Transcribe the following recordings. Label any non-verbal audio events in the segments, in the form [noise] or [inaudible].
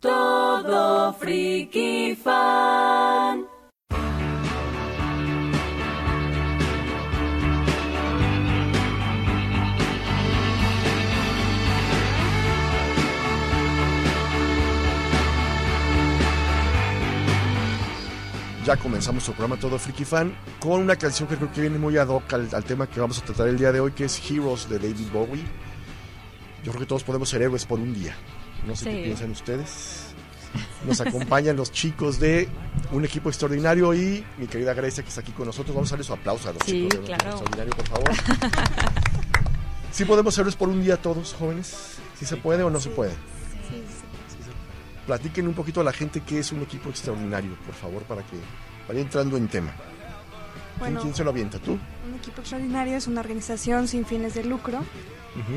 Todo friki fan. Ya comenzamos nuestro programa Todo Freaky Fan con una canción que creo que viene muy ad hoc al, al tema que vamos a tratar el día de hoy, que es Heroes de David Bowie. Yo creo que todos podemos ser héroes por un día. No sé qué piensan ustedes. Nos acompañan los chicos de un equipo extraordinario y mi querida Grecia que está aquí con nosotros. Vamos a darle su aplauso a los Sí, chicos de un equipo claro. extraordinario, por favor. [laughs] ¿Sí podemos héroes por un día todos, jóvenes? ¿Sí se puede o no se puede? Platiquen un poquito a la gente qué es un equipo extraordinario, por favor, para que vaya entrando en tema. ¿Quién, Bueno, quién se lo avienta? ¿Tú? un equipo extraordinario es una organización sin fines de lucro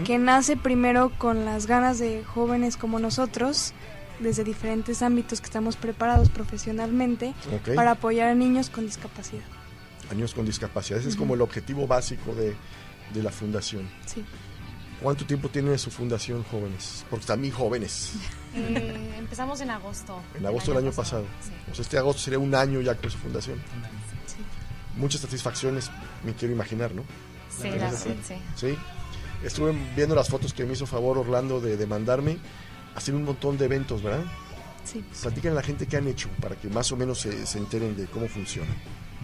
que nace primero con las ganas de jóvenes como nosotros, desde diferentes ámbitos que estamos preparados profesionalmente, para apoyar a niños con discapacidad. Niños con discapacidad. Ese es como el objetivo básico de, de la fundación. Sí. ¿Cuánto tiempo tiene su fundación, jóvenes? Porque también jóvenes. [laughs] Eh, empezamos en agosto. En agosto del año pasado. Sí. O sea, este agosto sería un año ya con su fundación. Muchas satisfacciones, me quiero imaginar, ¿no? Sí, la- sí. sí. Sí. Estuve viendo las fotos que me hizo favor Orlando de, de mandarme. Hacen un montón de eventos, ¿verdad? Sí. Platiquen a la gente que han hecho para que más o menos se, se enteren de cómo funciona.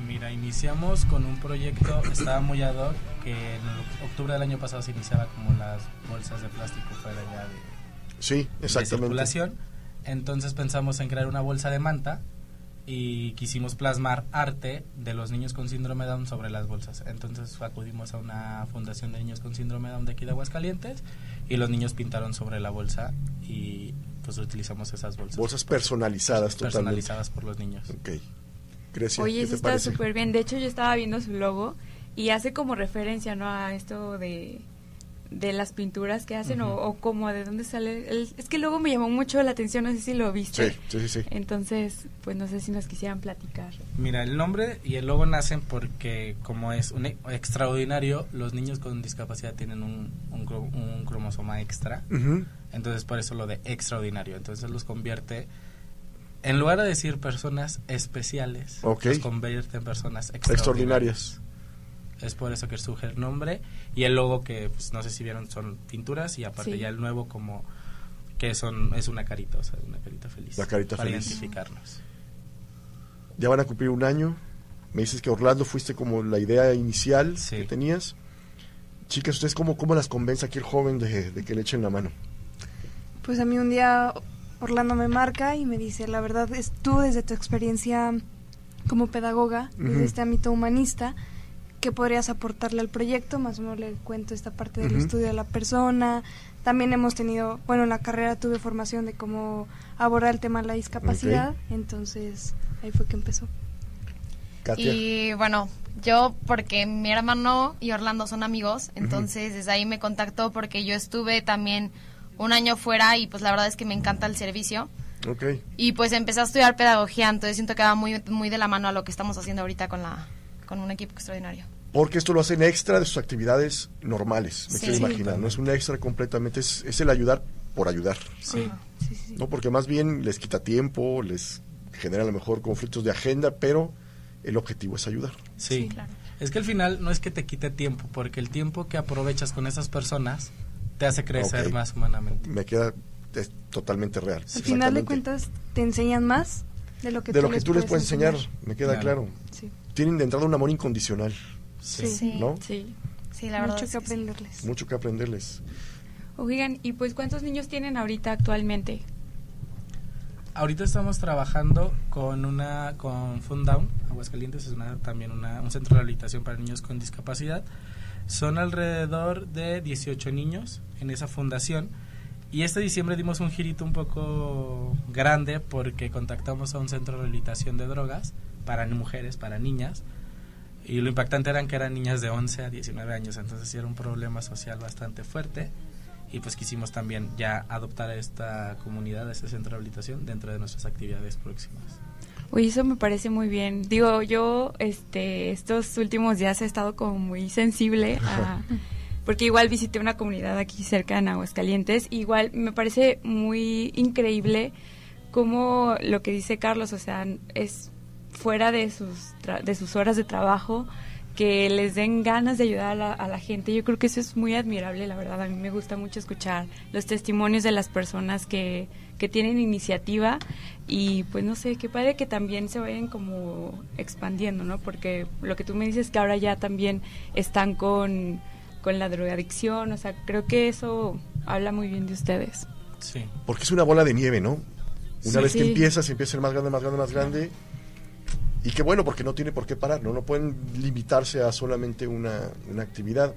Mira, iniciamos con un proyecto, estaba muy ad hoc, que en octubre del año pasado se iniciaba como las bolsas de plástico fuera ya de, Sí, de exactamente. circulación. Entonces pensamos en crear una bolsa de manta y quisimos plasmar arte de los niños con síndrome de Down sobre las bolsas. Entonces acudimos a una fundación de niños con síndrome de Down de aquí de Aguascalientes y los niños pintaron sobre la bolsa y pues utilizamos esas bolsas. Bolsas personalizadas totalmente. personalizadas por los niños. Ok. Grecia, Oye, ¿qué eso está súper bien. De hecho, yo estaba viendo su logo y hace como referencia, ¿no? A esto de, de las pinturas que hacen o, o como de dónde sale. el- es que luego me llamó mucho la atención, no sé si lo viste. Sí, sí, sí, sí. Entonces, pues no sé si nos quisieran platicar. Mira, el nombre y el logo nacen porque como es un e- extraordinario, los niños con discapacidad tienen un, un, un cromosoma extra. Entonces por eso lo de extraordinario. Entonces los convierte, en lugar de decir personas especiales, los convierte en personas extraordinarias. Extraordinarias. Es por eso que surge el nombre y el logo que pues, no sé si vieron son pinturas y aparte Sí. ya el nuevo como que son es una carita, o sea, una carita feliz. La carita para feliz. identificarnos. Ya van a cumplir un año. Me dices que Orlando fuiste como la idea inicial Sí. que tenías. Chicas, ¿ustedes cómo, cómo las convence aquí el joven de, de que le echen la mano? Pues a mí un día Orlando me marca y me dice, la verdad es tú desde tu experiencia como pedagoga, desde este ámbito humanista, ¿qué podrías aportarle al proyecto? Más o menos le cuento esta parte del estudio de la persona. También hemos tenido, bueno, en la carrera tuve formación de cómo abordar el tema de la discapacidad, entonces ahí fue que empezó. Katia. Y bueno, yo porque mi hermano y Orlando son amigos, entonces desde ahí me contactó porque yo estuve también un año fuera y pues la verdad es que me encanta el servicio. Ok. Y pues empecé a estudiar pedagogía, entonces siento que va muy, muy de la mano a lo que estamos haciendo ahorita con, la, con un equipo extraordinario. Porque esto lo hacen extra de sus actividades normales, me Sí. quiero Sí. imaginar. No es un extra completamente, es, es el ayudar por ayudar. Sí, sí, sí. ¿no? Porque más bien les quita tiempo, les genera a lo mejor conflictos de agenda, pero el objetivo es ayudar. Sí. Sí, claro. Es que al final no es que te quite tiempo, porque el tiempo que aprovechas con esas personas te hace crecer más humanamente. Me queda es totalmente real. Al final de cuentas te enseñan más de lo que de tú lo que tú les puedes enseñar, me queda Claro. claro. Sí, Tienen de entrada un amor incondicional, sí. Sí, ¿no? Sí. sí, la verdad. Mucho es que aprenderles. Mucho que aprenderles. Oigan, ¿y pues cuántos niños tienen ahorita actualmente? Ahorita estamos trabajando con una con Fundown, Aguascalientes es una, también una, un centro de rehabilitación para niños con discapacidad. Son alrededor de 18 niños en esa fundación y este diciembre dimos un girito un poco grande porque contactamos a un centro de rehabilitación de drogas para mujeres, para niñas. Y lo impactante eran que eran niñas de 11 a 19 años, entonces sí era un problema social bastante fuerte. Y pues quisimos también ya adoptar a esta comunidad, a este centro de rehabilitación dentro de nuestras actividades próximas. Oye, eso me parece muy bien. Digo, yo este estos últimos días he estado como muy sensible a [laughs] porque igual visité una comunidad aquí cerca en Aguascalientes, igual me parece muy increíble como lo que dice Carlos, o sea, es fuera de sus, de sus horas de trabajo, que les den ganas de ayudar a la, a la, gente. Yo creo que eso es muy admirable, la verdad. A mí me gusta mucho escuchar los testimonios de las personas que, que tienen iniciativa y pues no sé, qué padre que también se vayan como expandiendo, ¿no? Porque lo que tú me dices que ahora ya también están con, con la drogadicción, o sea, creo que eso habla muy bien de ustedes. Sí. Porque es una bola de nieve, ¿no? Una sí, vez que sí. empieza, se empieza a ser más grande, más grande, más grande. Y qué bueno, porque no tiene por qué parar, ¿no? No pueden limitarse a solamente una, una actividad.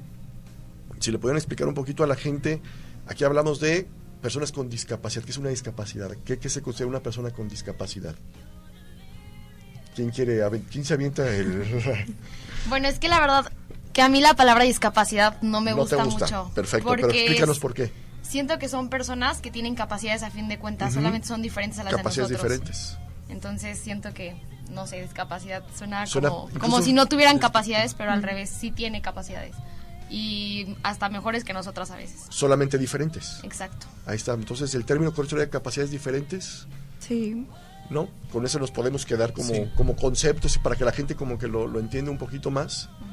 Si le pueden explicar un poquito a la gente, aquí hablamos de personas con discapacidad. ¿Qué es una discapacidad? ¿Qué, qué se considera una persona con discapacidad? ¿Quién quiere? ¿Quién se avienta el...? [laughs] bueno, es que la verdad que a mí la palabra discapacidad no me no gusta, te gusta, mucho. Perfecto, pero explícanos por qué. Siento que son personas que tienen capacidades a fin de cuentas, uh -huh. solamente son diferentes a las capacidades de nosotros. diferentes. Entonces siento que, no sé, discapacidad suena, suena como, como si no tuvieran capacidades, pero al revés, sí tiene capacidades y hasta mejores que nosotras a veces. Solamente diferentes. Exacto. Ahí está. Entonces, el término correcto de capacidades diferentes. Sí. ¿No? Con eso nos podemos quedar como, sí. como conceptos y para que la gente como que lo, lo entienda un poquito más. Uh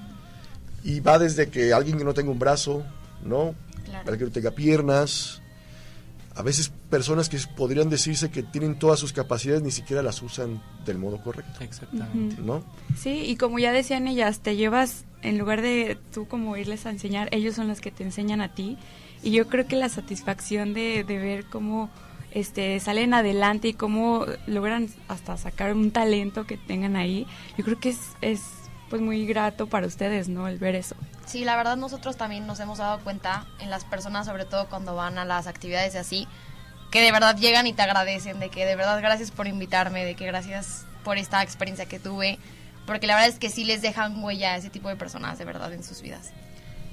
-huh. Y va desde que alguien que no tenga un brazo, ¿no? Claro. Alguien que no tenga piernas. A veces personas que podrían decirse que tienen todas sus capacidades ni siquiera las usan del modo correcto. Exactamente. ¿No? Sí, y como ya decían ellas, te llevas en lugar de tú como irles a enseñar, ellos son los que te enseñan a ti. Y yo creo que la satisfacción de, de ver cómo este, salen adelante y cómo logran hasta sacar un talento que tengan ahí, yo creo que es, es pues muy grato para ustedes, ¿no? El ver eso. Sí, la verdad nosotros también nos hemos dado cuenta en las personas, sobre todo cuando van a las actividades y así, que de verdad llegan y te agradecen, de que de verdad gracias por invitarme, de que gracias por esta experiencia que tuve porque la verdad es que sí les dejan huella a ese tipo de personas de verdad en sus vidas.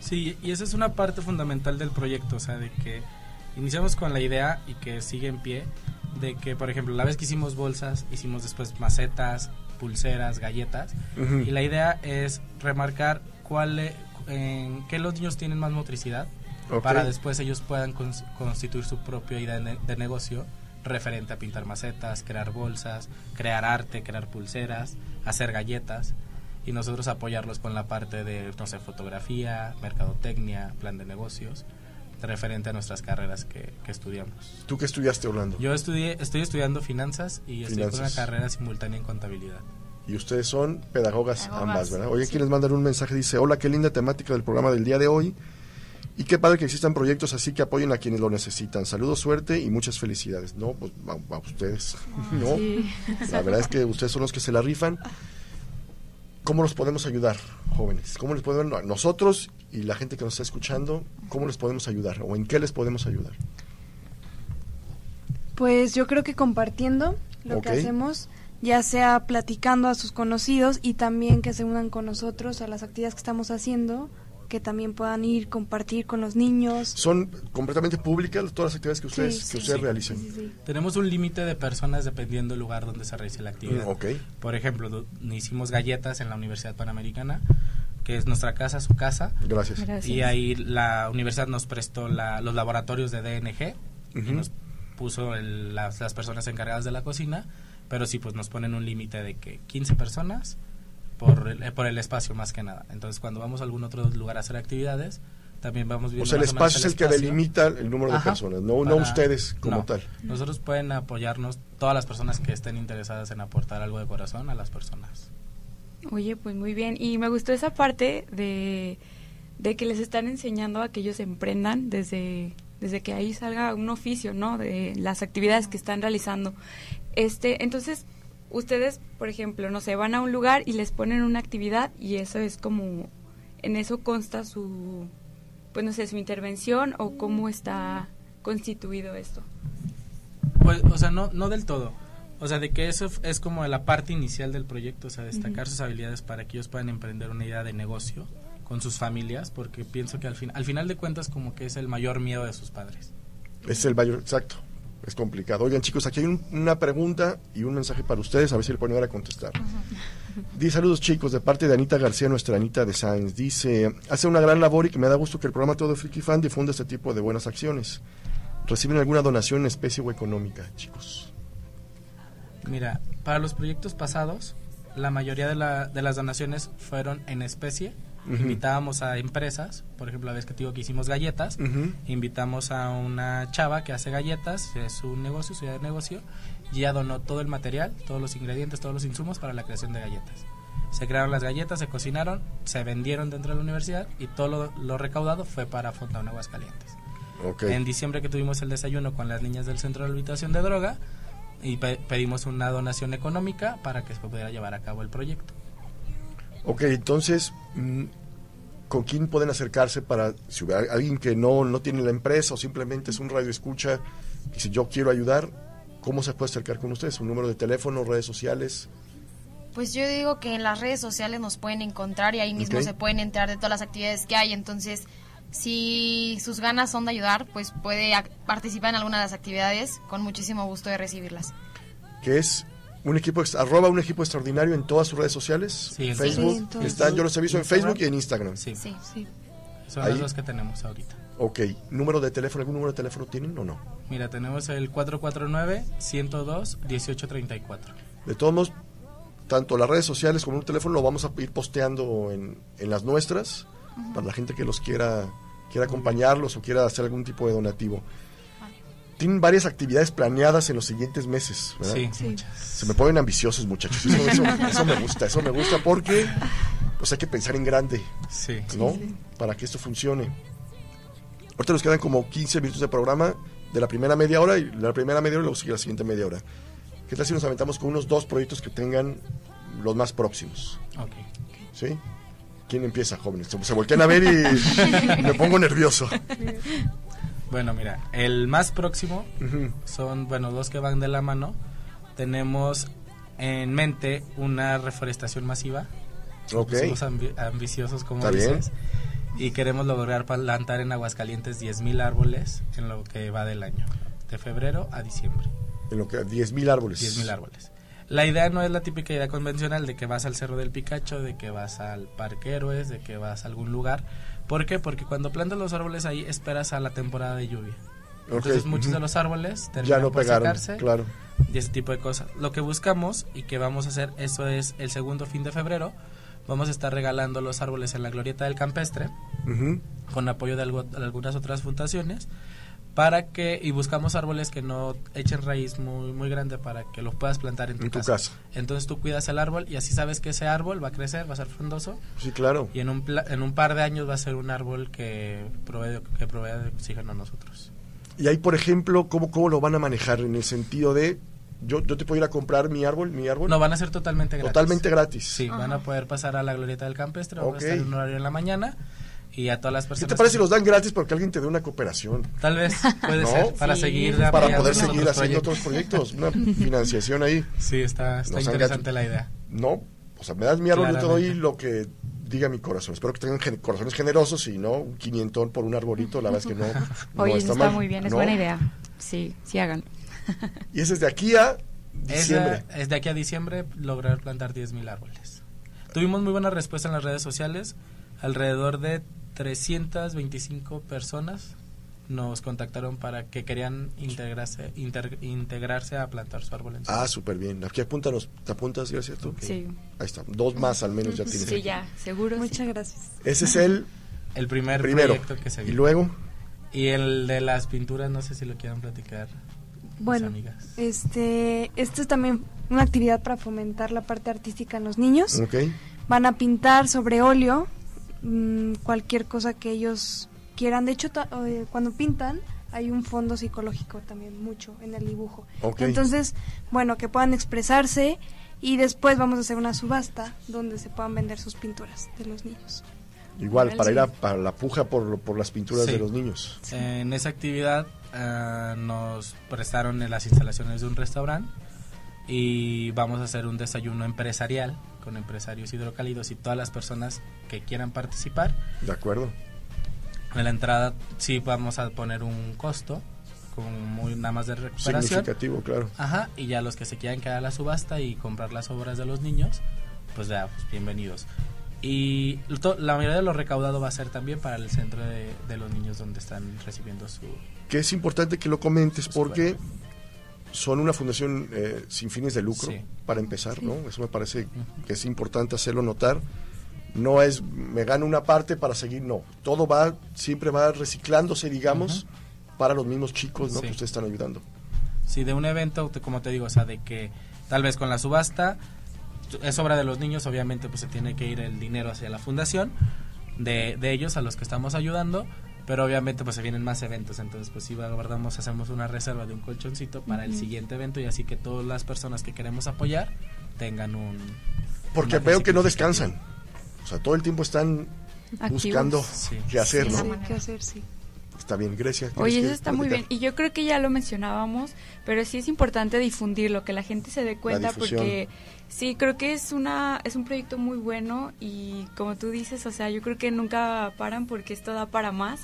Sí, y esa es una parte fundamental del proyecto, o sea, de que iniciamos con la idea y que sigue en pie, de que, por ejemplo, la vez que hicimos bolsas, hicimos después macetas, pulseras, galletas, uh -huh. y la idea es remarcar cuál, en qué los niños tienen más motricidad, okay. para después ellos puedan cons constituir su propia idea de, de negocio referente a pintar macetas, crear bolsas, crear arte, crear pulseras, hacer galletas y nosotros apoyarlos con la parte de, no sé, fotografía, mercadotecnia, plan de negocios, referente a nuestras carreras que, que estudiamos. ¿Tú qué estudiaste, Orlando? Yo estudié, estoy estudiando finanzas y finanzas. estoy con una carrera simultánea en contabilidad. Y ustedes son pedagogas, pedagogas. ambas, ¿verdad? Oye, sí. quienes mandan un mensaje, dice, hola, qué linda temática del programa del día de hoy. Y qué padre que existan proyectos así que apoyen a quienes lo necesitan. Saludos, suerte y muchas felicidades. No, pues a, a ustedes. Oh, no, sí. la verdad es que ustedes son los que se la rifan. ¿Cómo nos podemos ayudar, jóvenes? ¿Cómo les podemos nosotros y la gente que nos está escuchando, cómo les podemos ayudar o en qué les podemos ayudar? Pues yo creo que compartiendo lo okay. que hacemos, ya sea platicando a sus conocidos y también que se unan con nosotros a las actividades que estamos haciendo que también puedan ir, compartir con los niños. ¿Son completamente públicas todas las actividades que ustedes, sí, que sí, ustedes sí? Sí, Tenemos un límite de personas dependiendo del lugar donde se realice la actividad. Mm, okay. Por ejemplo, hicimos galletas en la Universidad Panamericana, que es nuestra casa, su casa. Gracias. Gracias. Y ahí la universidad nos prestó la, los laboratorios de DNG uh -huh. y nos puso el, las, las personas encargadas de la cocina, pero sí, pues nos ponen un límite de que 15 personas por el, por el espacio más que nada. Entonces, cuando vamos a algún otro lugar a hacer actividades, también vamos viendo. O sea, el espacio es el, espacio. que delimita el número Ajá, de personas, no, para, no ustedes como no. tal. Nosotros pueden apoyarnos, todas las personas que estén interesadas en aportar algo de corazón a las personas. Oye, pues muy bien. Y me gustó esa parte de, de que les están enseñando a que ellos emprendan desde, desde que ahí salga un oficio, ¿no? De las actividades que están realizando. Este, entonces, ustedes, por ejemplo, no sé, van a un lugar y les ponen una actividad y eso es como, en eso consta su, pues no sé, su intervención o cómo está constituido esto. Pues, o sea, no, no del todo. O sea, de que eso es como la parte inicial del proyecto, o sea, destacar uh -huh. sus habilidades para que ellos puedan emprender una idea de negocio con sus familias, porque pienso que al, fin, al final de cuentas como que es el mayor miedo de sus padres. Es el mayor, exacto es complicado. Oigan, chicos, aquí hay un, una pregunta y un mensaje para ustedes, a ver si le pueden llegar a contestar. Dice saludos chicos de parte de Anita García, nuestra Anita de Science. Dice, hace una gran labor y que me da gusto que el programa Todo Friki Fan difunda este tipo de buenas acciones. ¿Reciben alguna donación en especie o económica, chicos? Mira, para los proyectos pasados, la mayoría de, la, de las donaciones fueron en especie. Invitábamos a empresas, por ejemplo, la vez que te digo que hicimos galletas, invitamos a una chava que hace galletas, es su negocio, su de negocio, y ya donó todo el material, todos los ingredientes, todos los insumos para la creación de galletas. Se crearon las galletas, se cocinaron, se vendieron dentro de la universidad y todo lo, recaudado fue para Fontaine Aguascalientes. En diciembre que tuvimos el desayuno con las niñas del Centro de Habitación de Droga y pedimos una donación económica para que se pudiera llevar a cabo el proyecto. Ok, entonces, mm, ¿con quién pueden acercarse para, si hubiera alguien que no, no tiene la empresa o simplemente es un radio escucha y si yo quiero ayudar, ¿cómo se puede acercar con ustedes? ¿Un número de teléfono, redes sociales? Pues yo digo que en las redes sociales nos pueden encontrar y ahí mismo se pueden enterar de todas las actividades que hay, entonces si sus ganas son de ayudar, pues puede participar en alguna de las actividades con muchísimo gusto de recibirlas. Que es un equipo arroba un equipo extraordinario en todas sus redes sociales sí, Facebook están yo los he visto en Facebook y en Instagram. Sí, sí. son las dos que tenemos ahorita. Ok número de teléfono algún número de teléfono tienen o no mira tenemos el 449 102 1834 de todos modos tanto las redes sociales como un teléfono lo vamos a ir posteando en, en las nuestras para la gente que los quiera quiera acompañarlos o quiera hacer algún tipo de donativo tienen varias actividades planeadas en los siguientes meses. Sí, Se me ponen ambiciosos, muchachos. Eso, me gusta, eso me gusta porque pues hay que pensar en grande, sí. ¿no? Para que esto funcione. Ahorita nos quedan como 15 minutos de programa de la primera media hora y la primera media hora y luego sigue la siguiente media hora. ¿Qué tal si nos aventamos con unos dos proyectos que tengan los más próximos? Ok. ¿Sí? ¿Quién empieza, jóvenes? Se voltean a ver y [laughs] me pongo nervioso. Bueno, mira, el más próximo son, bueno, dos que van de la mano. Tenemos en mente una reforestación masiva. Okay. Somos ambiciosos, como dices. Y queremos lograr plantar en Aguascalientes 10.000 árboles en lo que va del año, de febrero a diciembre. En lo que 10.000 árboles. 10.000 árboles. La idea no es la típica idea convencional de que vas al Cerro del Picacho, de que vas al Parque Héroes, de que vas a algún lugar ¿Por qué? Porque cuando plantas los árboles ahí esperas a la temporada de lluvia. Entonces muchos de los árboles terminan ya no por pegaron, secarse claro. y ese tipo de cosas. Lo que buscamos y que vamos a hacer, eso es el segundo fin de febrero, vamos a estar regalando los árboles en la glorieta del campestre con apoyo de algunas otras fundaciones para que y buscamos árboles que no echen raíz muy muy grande para que los puedas plantar en tu, casa. Entonces tú cuidas el árbol y así sabes que ese árbol va a crecer, va a ser frondoso. Sí, claro. Y en un en un par de años va a ser un árbol que provee que provee de oxígeno a nosotros. Y ahí, por ejemplo, ¿cómo, cómo lo van a manejar en el sentido de yo, yo te puedo ir a comprar mi árbol, mi árbol. No, van a ser totalmente gratis. Totalmente gratis. Sí, van a poder pasar a la glorieta del campestre, okay. a estar en un horario en la mañana y a todas las personas. ¿Qué te parece si los dan gratis porque alguien te dé una cooperación? Tal vez, puede ser, para seguir Para poder seguir haciendo otros proyectos, una financiación ahí. Sí, está, está interesante la idea. No, o sea, me das mi árbol, yo te doy lo que diga mi corazón. Espero que tengan corazones generosos y no un quinientón por un arbolito, la verdad es que no, [laughs] Oye, está, muy bien, es buena idea. Sí, sí hagan. y ese es de aquí a diciembre. Es, de aquí a diciembre lograr plantar 10.000 árboles. Tuvimos muy buena respuesta en las redes sociales. Alrededor de 325 personas nos contactaron para que querían integrarse integrarse a plantar su árbol. En ah, súper bien. Aquí apúntanos, ¿te apuntas, gracias tú? Sí. Ahí está, dos más al menos ya tienes. Sí, ya, seguro. Muchas gracias. Ese es el... el primer proyecto que se ¿Y luego? Y el de las pinturas, no sé si lo quieran platicar. Bueno, este, esto es también una actividad para fomentar la parte artística en los niños. Okay. Van a pintar sobre óleo Mm, cualquier cosa que ellos quieran. De hecho, eh, cuando pintan hay un fondo psicológico también mucho en el dibujo. Entonces, bueno, que puedan expresarse y después vamos a hacer una subasta donde se puedan vender sus pinturas de los niños. Igual, para ir a para la puja por, por las pinturas de los niños. En esa actividad ah, nos prestaron las instalaciones de un restaurante y vamos a hacer un desayuno empresarial con empresarios hidrocálidos y todas las personas que quieran participar. De acuerdo. En la entrada sí vamos a poner un costo con muy nada más de recuperación. Significativo, claro. Ajá, y ya los que se quieran quedar a la subasta y comprar las obras de los niños, pues ya, pues bienvenidos. Y la mayoría de lo recaudado va a ser también para el centro de, los niños donde están recibiendo su... Que es importante que lo comentes porque son una fundación eh, sin fines de lucro, para empezar, ¿no? Eso me parece que es importante hacerlo notar. No es, me gano una parte para seguir, no. Todo va, siempre va reciclándose, digamos, para los mismos chicos, ¿no? Que ustedes están ayudando. Sí, de un evento, como te digo, o sea, de que tal vez con la subasta es obra de los niños, obviamente pues se tiene que ir el dinero hacia la fundación de, de ellos a los que estamos ayudando, pero obviamente pues se vienen más eventos, entonces pues si guardamos, hacemos una reserva de un colchoncito para el siguiente evento y así que todas las personas que queremos apoyar tengan un... Porque veo que no descansan, o sea, todo el tiempo están buscando qué hacer, qué hacer, sí. Está bien, Grecia. Oye, eso está muy bien. Y yo creo que ya lo mencionábamos, pero sí es importante difundirlo, que la gente se dé cuenta, porque sí, creo que es, una, es un proyecto muy bueno y como tú dices, o sea, yo creo que nunca paran porque esto da para más.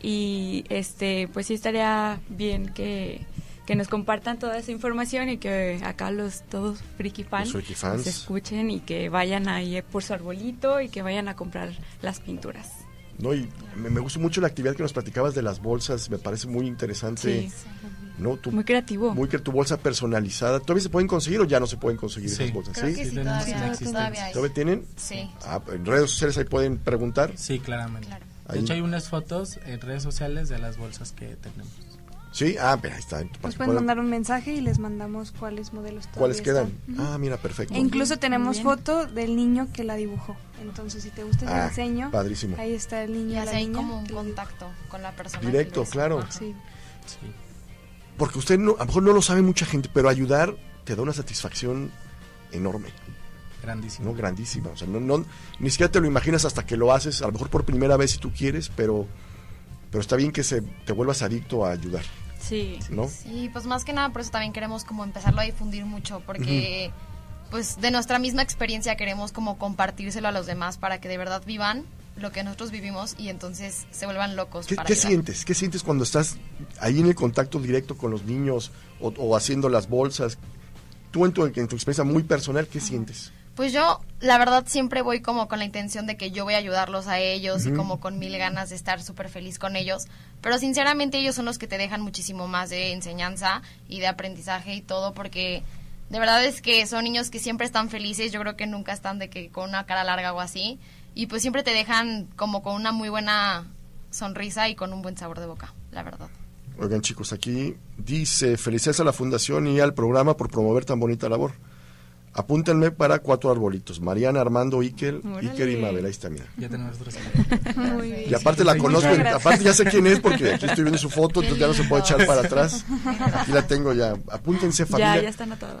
Y este pues sí estaría bien que, nos compartan toda esa información y que acá los todos friki fans, pues, escuchen y que vayan ahí por su arbolito y que vayan a comprar las pinturas. No, y me, me, gustó mucho la actividad que nos platicabas de las bolsas, me parece muy interesante. ¿No? muy creativo. Muy que tu bolsa personalizada. ¿Todavía se pueden conseguir o ya no se pueden conseguir esas bolsas? sí, sí, todavía, todavía, ¿Todavía tienen? Sí. Ah, en redes sociales ahí pueden preguntar. Sí, claramente. De hecho hay unas fotos en redes sociales de las bolsas que tenemos. Sí, ah, pero ahí está. Nos pueden mandar un mensaje y les mandamos cuáles modelos ¿Cuáles quedan? Ah, mira, perfecto. E incluso tenemos foto del niño que la dibujó. Entonces, si te gusta el ah, diseño, padrísimo. ahí está el niño. Y la ahí como un contacto con la persona. Directo, claro. Sí. sí. Porque usted no, a lo mejor no lo sabe mucha gente, pero ayudar te da una satisfacción enorme. Grandísima. No, grandísima. O sea, no, no, ni siquiera te lo imaginas hasta que lo haces, a lo mejor por primera vez si tú quieres, pero, pero está bien que se, te vuelvas adicto a ayudar. Sí. ¿No? Sí, pues más que nada por eso también queremos como empezarlo a difundir mucho, porque pues de nuestra misma experiencia queremos como compartírselo a los demás para que de verdad vivan lo que nosotros vivimos y entonces se vuelvan locos. ¿Qué, ¿qué sientes? ¿Qué sientes cuando estás ahí en el contacto directo con los niños o, haciendo las bolsas? Tú en tu, en tu experiencia muy personal, ¿qué sientes? Pues yo, la verdad, siempre voy como con la intención de que yo voy a ayudarlos a ellos y como con mil ganas de estar súper feliz con ellos. Pero sinceramente ellos son los que te dejan muchísimo más de enseñanza y de aprendizaje y todo porque de verdad es que son niños que siempre están felices. Yo creo que nunca están de que con una cara larga o así. Y pues siempre te dejan como con una muy buena sonrisa y con un buen sabor de boca, la verdad. Oigan chicos, aquí dice felicidades a la fundación y al programa por promover tan bonita labor. Apúntenme para cuatro arbolitos. Mariana, Armando, Iker, Iker y Mabel. Ahí está, mira. Ya tenemos. Y aparte la conozco, aparte ya sé quién es porque aquí estoy viendo su foto, entonces ya no se puede echar para atrás. Aquí la tengo ya. Apúntense, familia. Ya, ya está anotada.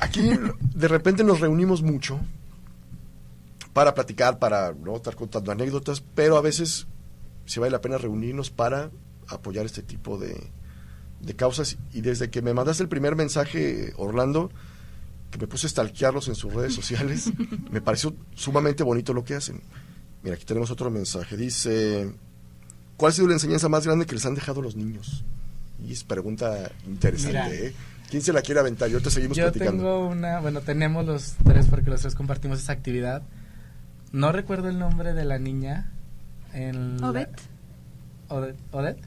Aquí de repente nos reunimos mucho para platicar, para no estar contando anécdotas, pero a veces se vale la pena reunirnos para apoyar este tipo de, de causas. Y desde que me mandaste el primer mensaje, Orlando, que me puse a stalkearlos en sus redes sociales, [laughs] me pareció sumamente bonito lo que hacen. Mira, aquí tenemos otro mensaje. Dice, ¿cuál ha sido la enseñanza más grande que les han dejado los niños? Y es pregunta interesante, ¿eh? ¿Quién se la quiere aventar? Y ahorita seguimos Yo tengo una, bueno, tenemos los tres porque los tres compartimos esa actividad. No recuerdo el nombre de la niña. En Odette. Odette.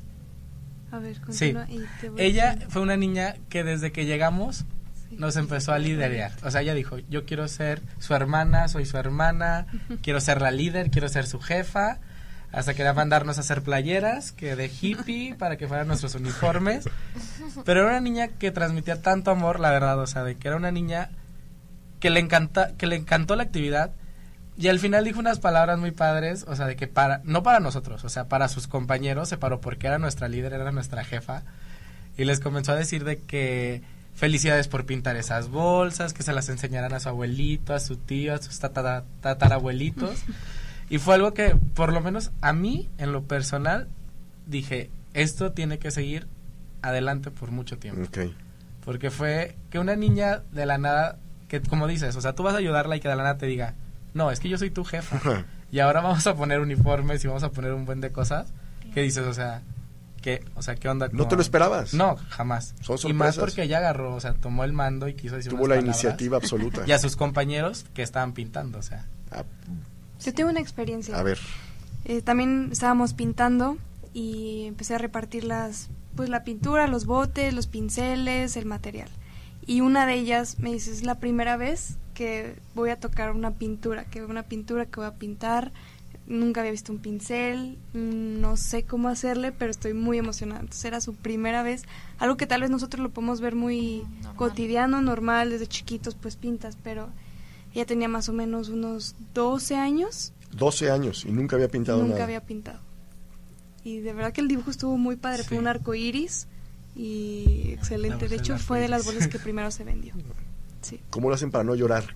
A ver, continúa sí. Ella fue una niña que desde que llegamos nos empezó a liderar. O sea, ella dijo, yo quiero ser su hermana, soy su hermana, quiero ser la líder, quiero ser su jefa. Hasta que era mandarnos a hacer playeras, que de hippie, [laughs] para que fueran nuestros uniformes. Pero era una niña que transmitía tanto amor, la verdad, o sea, de que era una niña que le, encanta, que le encantó la actividad. Y al final dijo unas palabras muy padres, o sea, de que para, no para nosotros, o sea, para sus compañeros, se paró porque era nuestra líder, era nuestra jefa. Y les comenzó a decir de que felicidades por pintar esas bolsas, que se las enseñaran a su abuelito, a su tío, a sus tatarabuelitos. [laughs] y fue algo que, por lo menos a mí, en lo personal, dije, esto tiene que seguir adelante por mucho tiempo. Porque fue que una niña de la nada, que como dices, o sea, tú vas a ayudarla y que de la nada te diga, no, es que yo soy tu jefa. y ahora vamos a poner uniformes y vamos a poner un buen de cosas. Que dices, o sea, ¿qué, o sea, ¿qué onda? ¿No te lo esperabas? No, jamás. Son y más porque ella agarró, o sea, tomó el mando y quiso decir Tuvo unas la palabras. iniciativa absoluta. [laughs] Y a sus compañeros que estaban pintando, o sea. Ah, Yo tengo una experiencia. a ver, Eh, también estábamos pintando y empecé a repartir las, pues la pintura, los botes, los pinceles, el material. Y una de ellas me dice, es la primera vez que voy a tocar una pintura, que una pintura que voy a pintar. Nunca había visto un pincel, mm, no sé cómo hacerle, pero estoy muy emocionada. Entonces era su primera vez, algo que tal vez nosotros lo podemos ver muy Normal. cotidiano, normal, desde chiquitos pues pintas, pero ella tenía más o menos unos 12 años 12 años y nunca había pintado Nunca nada. había pintado. Y de verdad que el dibujo estuvo muy padre. Fue un arco iris y excelente. De hecho, fue de las bolas que [laughs] primero se vendió. Sí. ¿Cómo lo hacen para no llorar?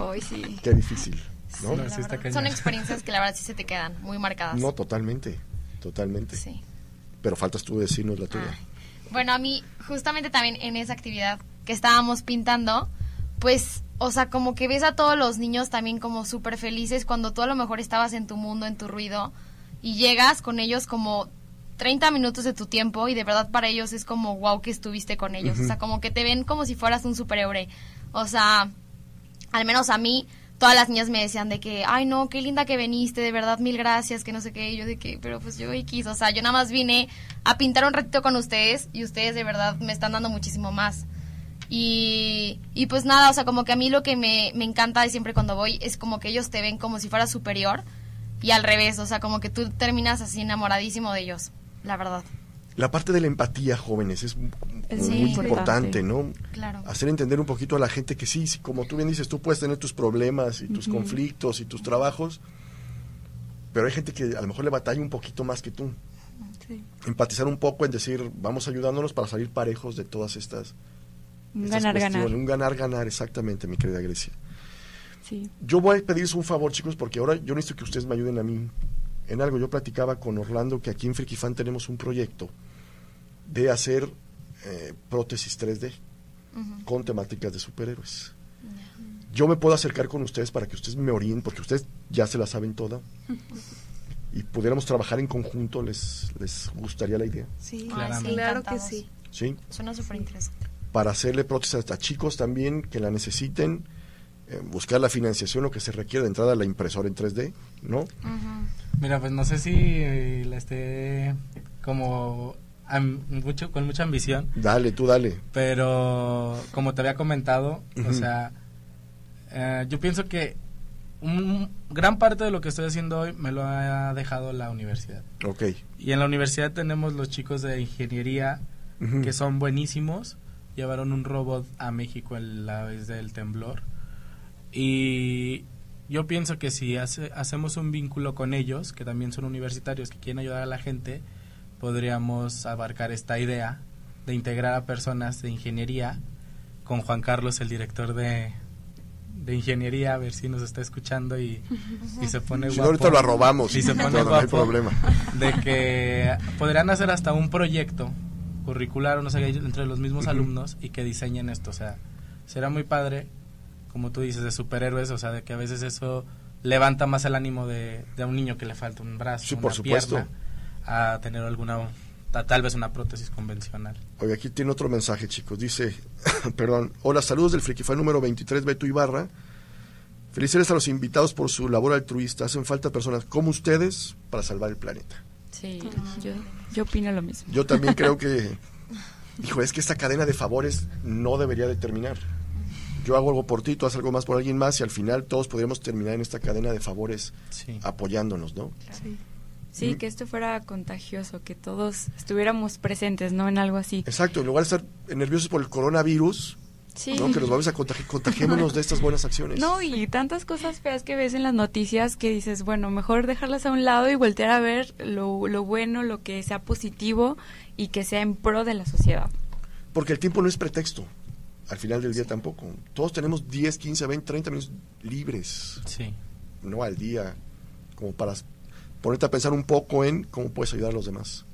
Hoy sí. Qué difícil, ¿no? Sí. La Sí, está verdad, cañón. Son experiencias que la verdad sí se te quedan muy marcadas. No, totalmente, totalmente. Sí. Pero faltas tú decirnos la tuya. Ay. Bueno, a mí, justamente también en esa actividad que estábamos pintando, pues, o sea, como que ves a todos los niños también como súper felices cuando tú a lo mejor estabas en tu mundo, en tu ruido, y llegas con ellos como 30 minutos de tu tiempo y de verdad para ellos es como wow que estuviste con ellos. O sea, como que te ven como si fueras un superhéroe. O sea, al menos a mí, todas las niñas me decían de que, ay no, qué linda que viniste, de verdad, mil gracias, que no sé qué, y yo de que, pero pues yo X, o sea, yo nada más vine a pintar un ratito con ustedes y ustedes de verdad me están dando muchísimo más. Y, y pues nada, o sea, como que a mí lo que me, me encanta de siempre cuando voy es como que ellos te ven como si fueras superior y al revés, o sea, como que tú terminas así enamoradísimo de ellos, la verdad. La parte de la empatía, jóvenes, es Sí. muy importante. ¿no? Claro. Hacer entender un poquito a la gente que sí, sí, como tú bien dices, tú puedes tener tus problemas y tus conflictos y tus trabajos, pero hay gente que a lo mejor le batalla un poquito más que tú. sí. Empatizar un poco en decir, vamos ayudándonos para salir parejos de todas estas, Un estas ganar, ganar. cuestiones. Un ganar, ganar, exactamente, mi querida Grecia. Sí. Yo voy a pedirles un favor, chicos, porque ahora yo necesito que ustedes me ayuden a mí en algo. Yo platicaba con Orlando que aquí en Friki Fan tenemos un proyecto de hacer eh, prótesis 3D Ujú. con temáticas de superhéroes. Yo me puedo acercar con ustedes para que ustedes me orienten, porque ustedes ya se la saben toda. [laughs] Y pudiéramos trabajar en conjunto, ¿les, les gustaría la idea? Sí, Claramente. claro que sí. ¿Sí? Suena súper interesante. Para hacerle prótesis a chicos también que la necesiten, eh, buscar la financiación, lo que se requiere de entrada a la impresora en 3D, ¿no? Mira, pues no sé si eh, la esté como mucho, con mucha ambición, Dale, tú dale. pero como te había comentado, o sea, eh, yo pienso que un gran parte de lo que estoy haciendo hoy me lo ha dejado la universidad. Ok. Y en la universidad tenemos los chicos de ingeniería que son buenísimos. Llevaron un robot a México en la vez del temblor. Y yo pienso que si hace- hacemos un vínculo con ellos, que también son universitarios, que quieren ayudar a la gente, podríamos abarcar esta idea de integrar a personas de ingeniería con Juan Carlos, el director de, de ingeniería, a ver si nos está escuchando y, y se pone Si no, guapo. ahorita lo se No, pone no, no hay problema. de que podrían hacer hasta un proyecto curricular, no sé, entre los mismos alumnos y que diseñen esto. O sea, será muy padre, como tú dices, de superhéroes, o sea, de que a veces eso levanta más el ánimo de, de un niño que le falta un brazo, Sí, una por supuesto. pierna, a tener alguna, ta- tal vez una prótesis convencional. Oye, aquí tiene otro mensaje, chicos. Dice, [laughs] perdón, hola, saludos del Frikifan número 23, Beto Ibarra. Felicidades a los invitados por su labor altruista. Hacen falta personas como ustedes para salvar el planeta. Sí, yo, yo opino lo mismo. Yo también creo [laughs] que, hijo, es que esta cadena de favores no debería de terminar. Yo hago algo por ti, tú haces algo más por alguien más y al final todos podríamos terminar en esta cadena de favores Sí. apoyándonos, ¿no? Sí. Sí, Mm. que esto fuera contagioso, que todos estuviéramos presentes, ¿no? En algo así. Exacto, en lugar de estar nerviosos por el coronavirus, Sí. ¿no? que nos vamos a contagiar, contagiémonos de estas buenas acciones. No, y tantas cosas feas que ves en las noticias que dices, bueno, mejor dejarlas a un lado y voltear a ver lo, lo bueno, lo que sea positivo y que sea en pro de la sociedad. Porque el tiempo no es pretexto. Al final del día tampoco. Todos tenemos 10, 15, 20, 30 minutos libres, Sí. no al día, como para ponerte a pensar un poco en cómo puedes ayudar a los demás.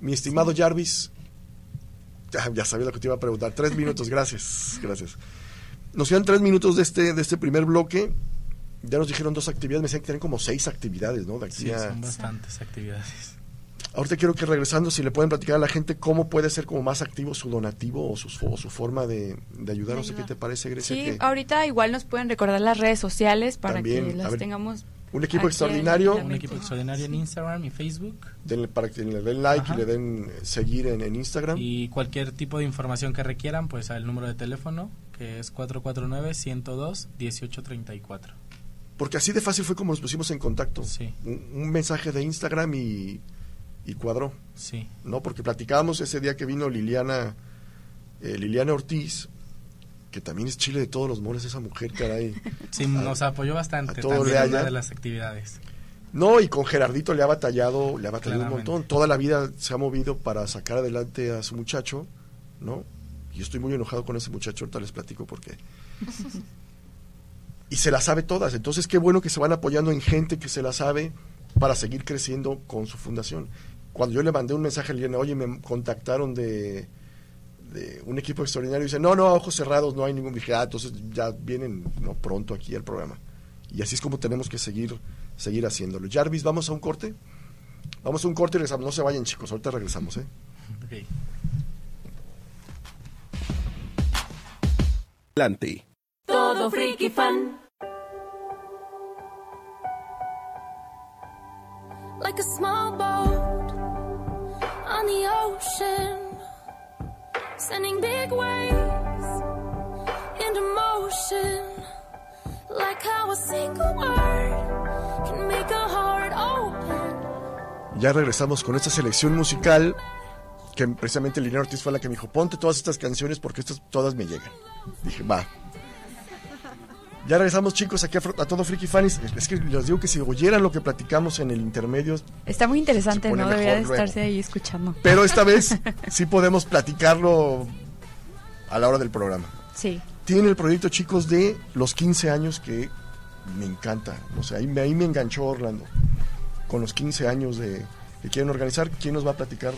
Mi estimado Jarvis, ya, ya sabía lo que te iba a preguntar. Tres minutos, [laughs] gracias, gracias. Nos quedan tres minutos de este, de este primer bloque. Ya nos dijeron dos actividades, me decían que tienen como seis actividades, ¿no? De Sí, son bastantes actividades. Ahorita quiero que regresando, si le pueden platicar a la gente cómo puede ser como más activo su donativo o su, o su forma de, de ayudar. No sé qué te parece, Grecia. Sí, que ahorita igual nos pueden recordar las redes sociales para También, que las ver, tengamos. Un equipo aquí extraordinario. Un equipo extraordinario en Instagram y Facebook. denle- para que le den like Ajá. y le den eh, seguir en, en Instagram. Y cualquier tipo de información que requieran, pues al número de teléfono, que es 449-102-1834. Porque así de fácil fue como nos pusimos en contacto. Sí. Un, un mensaje de Instagram y, y cuadró. Sí. ¿no? Porque platicábamos ese día que vino Liliana, eh, Liliana Ortiz, que también es chile de todos los moles, esa mujer, caray. [laughs] Sí, nos apoyó bastante también en una de las actividades. No, y con Gerardito le ha batallado, le ha batallado un montón. Toda la vida se ha movido para sacar adelante a su muchacho, ¿no? Y estoy muy enojado con ese muchacho, ahorita les platico por qué. [laughs] y se las sabe todas, entonces qué bueno que se van apoyando en gente que se la sabe para seguir creciendo con su fundación. Cuando yo le mandé un mensaje a Liliana, oye, me contactaron de, de un equipo extraordinario, y dice, no, no, a ojos cerrados, no hay ningún dije, ah, entonces ya vienen no, pronto aquí al programa. Y así es como tenemos que seguir, seguir haciéndolo. Jarvis, ¿vamos a un corte? Vamos a un corte y regresamos. No se vayan, chicos, ahorita regresamos, ¿eh? Adelante. Todo friki fan. like a small boat on the ocean, sending big waves into motion, like how a single word can make a heart open. Ya regresamos con esta selección musical que precisamente Liliana Ortiz fue la que me dijo, ponte todas estas canciones porque estas todas me llegan. Dije, va. Ya regresamos chicos aquí a, a todo Freaky Fans. Es que les digo que si oyeran lo que platicamos en el intermedio, Está muy interesante, ¿no? Debería de estarse ahí escuchando. pero esta vez [laughs] sí podemos platicarlo a la hora del programa. Sí. Tienen el proyecto chicos de los 15 años que me encanta. O sea, ahí me, ahí me enganchó Orlando. Con los 15 años de, que quieren organizar, ¿quién nos va a platicar?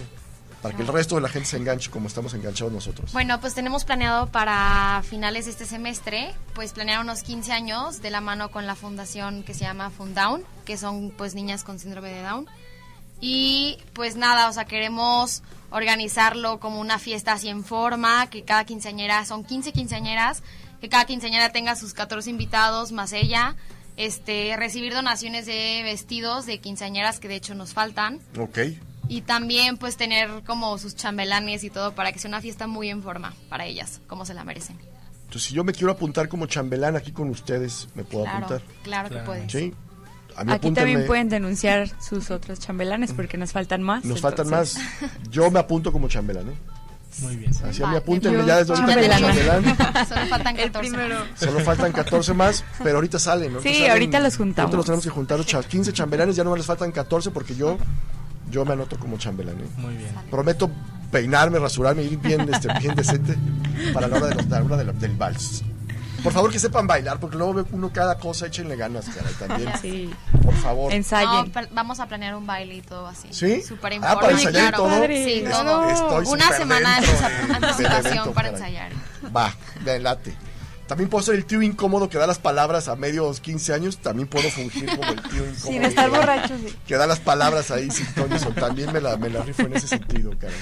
Para que el resto de la gente se enganche como estamos enganchados nosotros. Bueno, pues tenemos planeado para finales de este semestre, pues planear unos 15 años de la mano con la fundación que se llama Fundown, que son pues niñas con síndrome de Down. Y pues nada, o sea, queremos organizarlo como una fiesta así en forma, que cada quinceañera, son 15 quinceañeras, que cada quinceañera tenga sus 14 invitados más ella, este, recibir donaciones de vestidos de quinceañeras que de hecho nos faltan. Ok. Y también pues tener como sus chambelanes y todo para que sea una fiesta muy en forma para ellas, como se la merecen. Entonces, si yo me quiero apuntar como chambelán aquí con ustedes, ¿me puedo Claro, apuntar? claro que Claro. puedes. Sí. A mí Aquí apúntenme. también pueden denunciar sus otros chambelanes porque nos faltan más. Nos faltan entonces- más. Yo me apunto como chambelán, ¿eh? Muy bien. Así a Va, mí apúntenme ya desde ahorita como chambelán. [laughs] Solo faltan El 14. primero. Solo faltan 14 más, pero ahorita salen, ¿no? Sí, Ahorita salen- ahorita los juntamos. Ahorita los tenemos que juntar, los cha- 15 chambelanes, ya no les faltan 14 porque yo, yo me anoto como chambelán, ¿eh? Muy bien. Prometo peinarme, rasurarme, ir bien, este, bien decente para la hora, de los- la hora de la- del vals. Por favor que sepan bailar, porque luego ve uno cada cosa, échenle ganas, caray, también. [laughs] Sí. Por favor. Ensayen. No, vamos a planear un baile y todo así. ¿Sí? Súper en Ah, ¿para ensayar claro. todo? Sí, todo. estoy Una semana de anticipación para ensayar. Va, adelante. También puedo ser el tío incómodo que da las palabras a medios 15 años. También puedo fungir como el tío [laughs] incómodo. Sin estar que- borracho, sí. Que da las palabras ahí sin son. También me la, me la rifo en ese sentido, caray.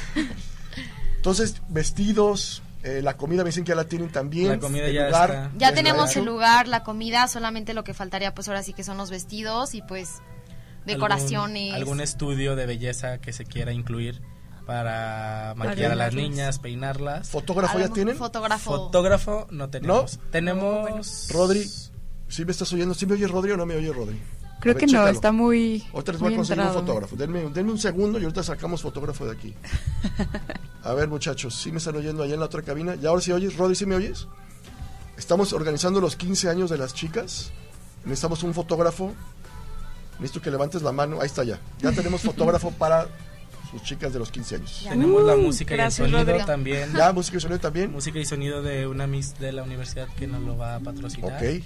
Entonces, vestidos, eh, la comida me dicen que ya la tienen también. La comida el ya lugar, está. Ya tenemos el lugar, la comida, solamente lo que faltaría pues ahora sí que son los vestidos y pues decoraciones. Algún, algún estudio de belleza que se quiera incluir para maquillar a las niñas, peinarlas. ¿Fotógrafo ya tienen? Fotógrafo. Fotógrafo no tenemos. Tenemos. Rodri, ¿sí me estás oyendo? ¿Sí me oye Rodri o no me oye Rodri? Creo ver, que no, está muy. Ahorita les voy a conseguir un fotógrafo. Denme, denme un segundo y ahorita sacamos fotógrafo de aquí. [laughs] A ver, muchachos, ¿sí me están oyendo allá en la otra cabina? ¿Y ahora sí oyes? Rodri, ¿sí me oyes? Estamos organizando los 15 años de las chicas. Necesitamos un fotógrafo. Necesito que levantes la mano. Ahí está ya. Ya tenemos [laughs] fotógrafo para sus chicas de los 15 años. Tenemos la Uh, música y el sonido Rodri. también. Ya, música y sonido también. Música y sonido de una Miss de la universidad que nos lo va a patrocinar. Ok.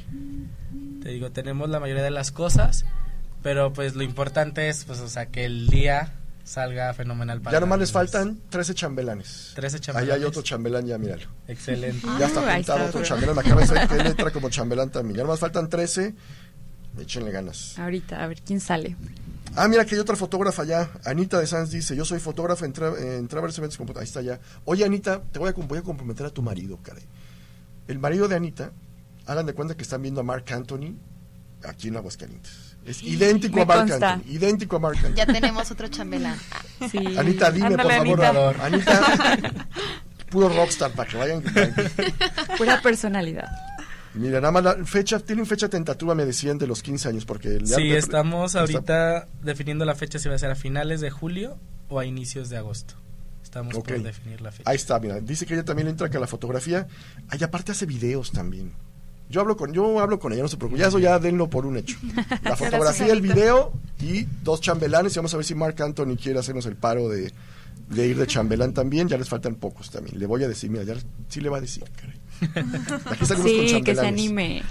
Te digo, tenemos la mayoría de las cosas, pero pues lo importante es, pues, o sea, que el día salga fenomenal para Ya nomás les faltan 13 chambelanes. 13 Ahí chambelanes. hay otro chambelán, ya míralo. Excelente. Ah, ya está ahí está otro chambelán. Me acaba de salir que él entra como chambelán también. Ya nomás faltan 13. Échenle ganas. Ahorita, a ver quién sale. Ah, mira que hay otra fotógrafa ya. Anita de Sanz dice, yo soy fotógrafa en, tra en Traverse Events. Ahí está ya. Oye, Anita, te voy a, com- voy a comprometer a tu marido, caray. El marido de Anita, hagan de cuenta que están viendo a Mark Anthony aquí en Aguascalientes. Es idéntico Me a Mark consta. Anthony. Idéntico a Mark Anthony. Ya tenemos otro chambelán. [laughs] Sí. Anita, dime, Ándale, por favor. Anita. Anita, puro rockstar para que vayan. [laughs] Pura personalidad. Mira, nada más la fecha, tienen fecha tentativa, me decían, de los 15 años, porque... el Sí, estamos está- ahorita definiendo la fecha si va a ser a finales de julio o a inicios de agosto. Estamos Ok. por definir la fecha. Ahí está, mira, dice que ella también le entra que a la fotografía. Ay, aparte hace videos también. Yo hablo con, yo hablo con ella, no se preocupe. Ya eso ya denlo por un hecho. [laughs] La fotografía, el video y dos chambelanes. Y vamos a ver si Mark Anthony quiere hacernos el paro de, de ir de chambelán también. Ya les faltan pocos también. Le voy a decir, mira, ya sí le va a decir, caray. Aquí Sí, que se anime.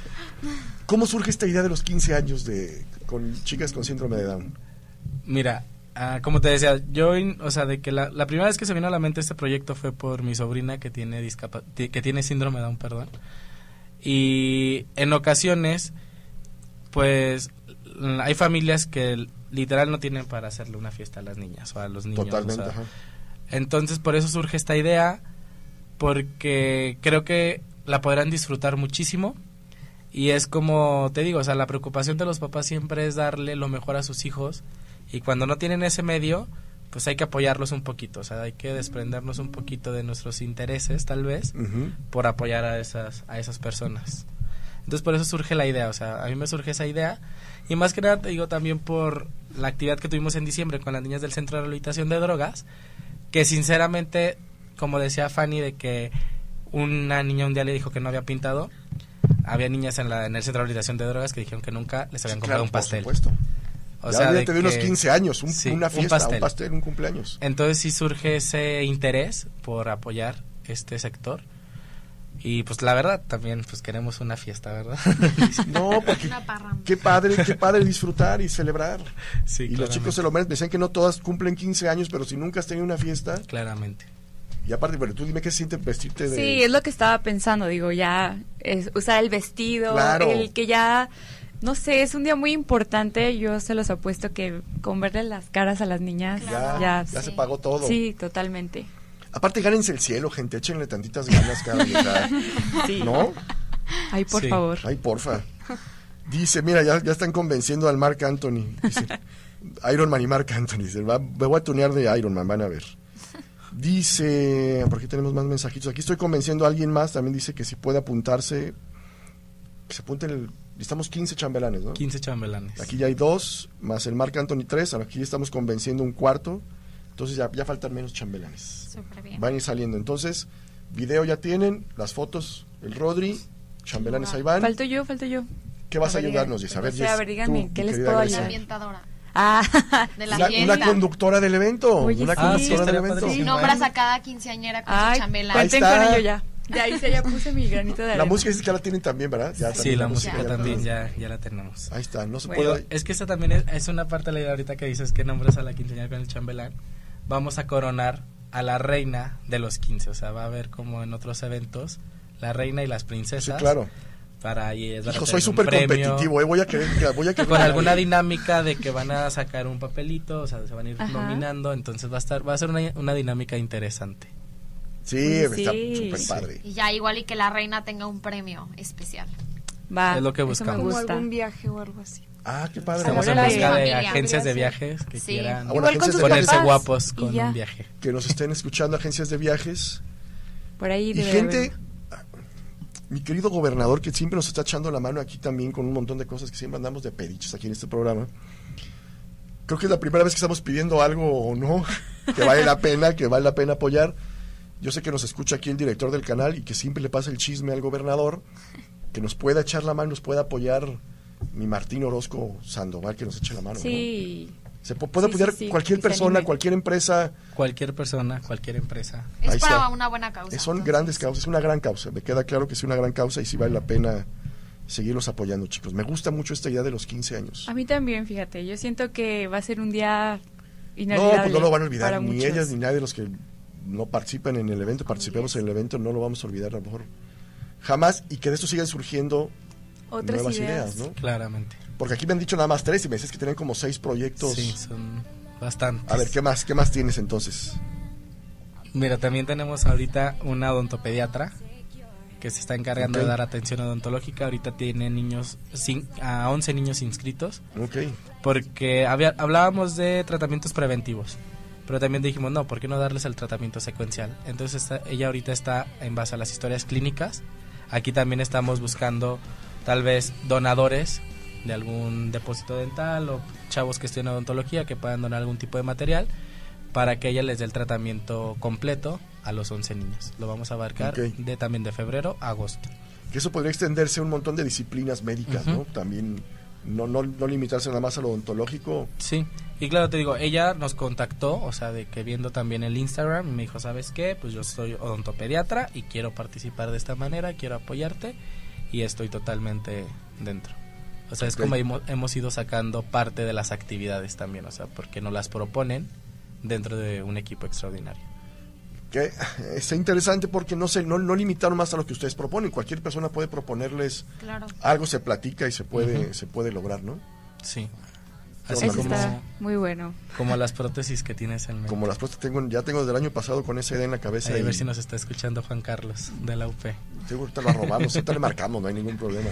¿Cómo surge esta idea de los 15 años de con chicas con síndrome de Down? Mira, ah, como te decía, yo, o sea, de que la, la primera vez que se vino a la mente este proyecto fue por mi sobrina que tiene discapa- que tiene síndrome de Down, perdón. Y en ocasiones, pues, hay familias que literal no tienen para hacerle una fiesta a las niñas o a los niños. o Totalmente, sea, ajá. entonces por eso surge esta idea, porque creo que la podrán disfrutar muchísimo. Y es como te digo, o sea, la preocupación de los papás siempre es darle lo mejor a sus hijos. Y cuando no tienen ese medio, pues hay que apoyarlos un poquito. O sea, hay que desprendernos un poquito de nuestros intereses, tal vez, por apoyar a esas, a esas personas. Entonces por eso surge la idea, o sea, a mí me surge esa idea. Y más que nada te digo también por la actividad que tuvimos en diciembre con las niñas del Centro de Rehabilitación de Drogas, que sinceramente, como decía Fanny, de que una niña un día le dijo que no había pintado, había niñas en, la, en el Centro de Rehabilitación de Drogas que dijeron que nunca les habían Sí, comprado claro, un pastel. Por supuesto. O ya sea, de, unos que- 15 años, un- Sí, una un fiesta, un pastel. pastel. un cumpleaños. Entonces sí surge ese interés por apoyar este sector. Y pues la verdad también pues queremos una fiesta, ¿verdad? [laughs] No, porque qué padre, qué padre disfrutar y celebrar. sí, y los chicos se lo merecen. Decían que no todas cumplen 15 años, pero si nunca has tenido una fiesta. Claramente. Y aparte, bueno, tú dime qué se siente vestirte de. Sí, es lo que estaba pensando, digo, ya es usar el vestido, Claro. el que ya, no sé, es un día muy importante, yo se los apuesto que con verle las caras a las niñas, Ya, ya, ya sí. se pagó todo. sí, totalmente. Aparte, gánense el cielo, gente. Échenle tantitas ganas cada día. [laughs] Sí. ¿No? Ay, por Sí. favor. Ay, porfa. Dice, mira, ya, ya están convenciendo al Mark Anthony. Dice, [laughs] Iron Man y Mark Anthony. Dice, va- me voy a tunear de Iron Man, van a ver. Dice, por aquí tenemos más mensajitos. Aquí estoy convenciendo a alguien más. También dice que si puede apuntarse, que se apunte el... Estamos 15 chambelanes, ¿no? 15 chambelanes. Aquí ya hay dos, más el Mark Anthony tres. Aquí ya estamos convenciendo un cuarto. Entonces ya, ya faltan menos chambelanes. Súper bien. Van a ir saliendo. Entonces, video ya tienen, las fotos, el Rodri, chambelanes ahí van. Falto yo, falto yo. ¿Qué vas a, ayudarnos. Jess? A ver, Jess, a ver, díganme, tú, ¿qué les puedo ayudar? Ah, [laughs] de la Una, fiesta. una conductora del evento. Oye, una sí. conductora Ah, sí, del evento. Y nombras a cada quinceañera con ay, su chambelán. Ahí cuenten está. con ello ya. Ya hice, ya puse mi granito de La arena. música es que la tienen también, ¿verdad? Ya Sí, también la música ya la también ya, ya la tenemos. Ahí está, no se Bueno. puede. Es que esta también es, es una parte de la idea ahorita que dices que nombras a la quinceañera con el chambelán. Vamos a coronar a la reina de los 15. O sea, va a haber como en otros eventos la reina y las Sí, princesas. claro. Para Hijo, soy súper competitivo, ¿eh? Voy a querer, voy a querer con alguna dinámica de que van a sacar un papelito, o sea, se van a ir Ajá. nominando, entonces va a estar va a ser una, una dinámica interesante. Sí, Oye, está sí. súper Sí. padre. Y ya igual y que la reina tenga un premio especial. Va, Es lo que eso me buscamos. Como algún viaje o algo así. Ah, qué padre. Estamos en busca de agencias de viajes que Sí. quieran Ah, bueno, Igual con agencias sus de ponerse papás, guapos con un viaje. Que nos estén escuchando agencias de viajes. Por ahí Y gente, haber. Mi querido gobernador, que siempre nos está echando la mano aquí también con un montón de cosas que siempre andamos de pedichos aquí en este programa. Creo que es la primera vez que estamos pidiendo algo o no, [laughs] que vale la pena, que vale la pena apoyar. Yo sé que nos escucha aquí el director del canal y que siempre le pasa el chisme al gobernador, que nos pueda echar la mano, nos pueda apoyar mi Martín Orozco Sandoval, que nos eche la mano. ¿no? Se puede Sí, apoyar sí, sí, cualquier persona, cualquier empresa. Cualquier persona, cualquier empresa. Es Ahí para está. una buena causa. Son entonces. grandes causas, es una gran causa. Me queda claro que es una gran causa y sí vale la pena seguirlos apoyando, chicos. Me gusta mucho esta idea de los 15 años. a mí también, fíjate, yo siento que va a ser un día No, inolvidable. pues no lo van a olvidar, ni muchos. ellas ni nadie de los que no participan en el evento, participemos en el evento, no lo vamos a olvidar a lo mejor jamás y que de esto sigan surgiendo Otras nuevas ideas. ideas, ¿no? Claramente. Porque aquí me han dicho nada más tres y me dices que tienen como seis proyectos. Sí, son bastantes. A ver, ¿qué más, qué más tienes entonces? Mira, también tenemos ahorita una odontopediatra que se está encargando de dar atención odontológica. Ahorita tiene niños, cin- a 11 niños inscritos, Ok. porque había, hablábamos de tratamientos preventivos, pero también dijimos, no, ¿por qué no darles el tratamiento secuencial? Entonces está- ella ahorita está en base a las historias clínicas. Aquí también estamos buscando tal vez donadores de algún depósito dental o chavos que estén en odontología que puedan donar algún tipo de material para que ella les dé el tratamiento completo a los 11 niños. Lo vamos a abarcar de también de febrero a agosto. Que eso podría extenderse a un montón de disciplinas médicas. ¿no? También no, no, no limitarse nada más a lo odontológico. Sí, y claro, te digo, ella nos contactó, o sea, de que viendo también el Instagram, me dijo, ¿sabes qué? Pues yo soy odontopediatra y quiero participar de esta manera, quiero apoyarte y estoy totalmente dentro. O sea, es como hemos, hemos ido sacando parte de las actividades también, o sea, porque nos las proponen dentro de un equipo extraordinario. Que [laughs] está interesante porque no se no, no limitaron más a lo que ustedes proponen. Cualquier persona puede proponerles Claro. algo, se platica y se puede, se puede lograr, ¿no? Sí. Así Eso como, está muy bueno. como las prótesis que tienes en mente. Como las cosas tengo, ya tengo desde el año pasado con esa idea en la cabeza. Ahí a ver si nos está escuchando Juan Carlos de la UP. Seguro te la robamos, ahorita le marcamos, no hay ningún problema.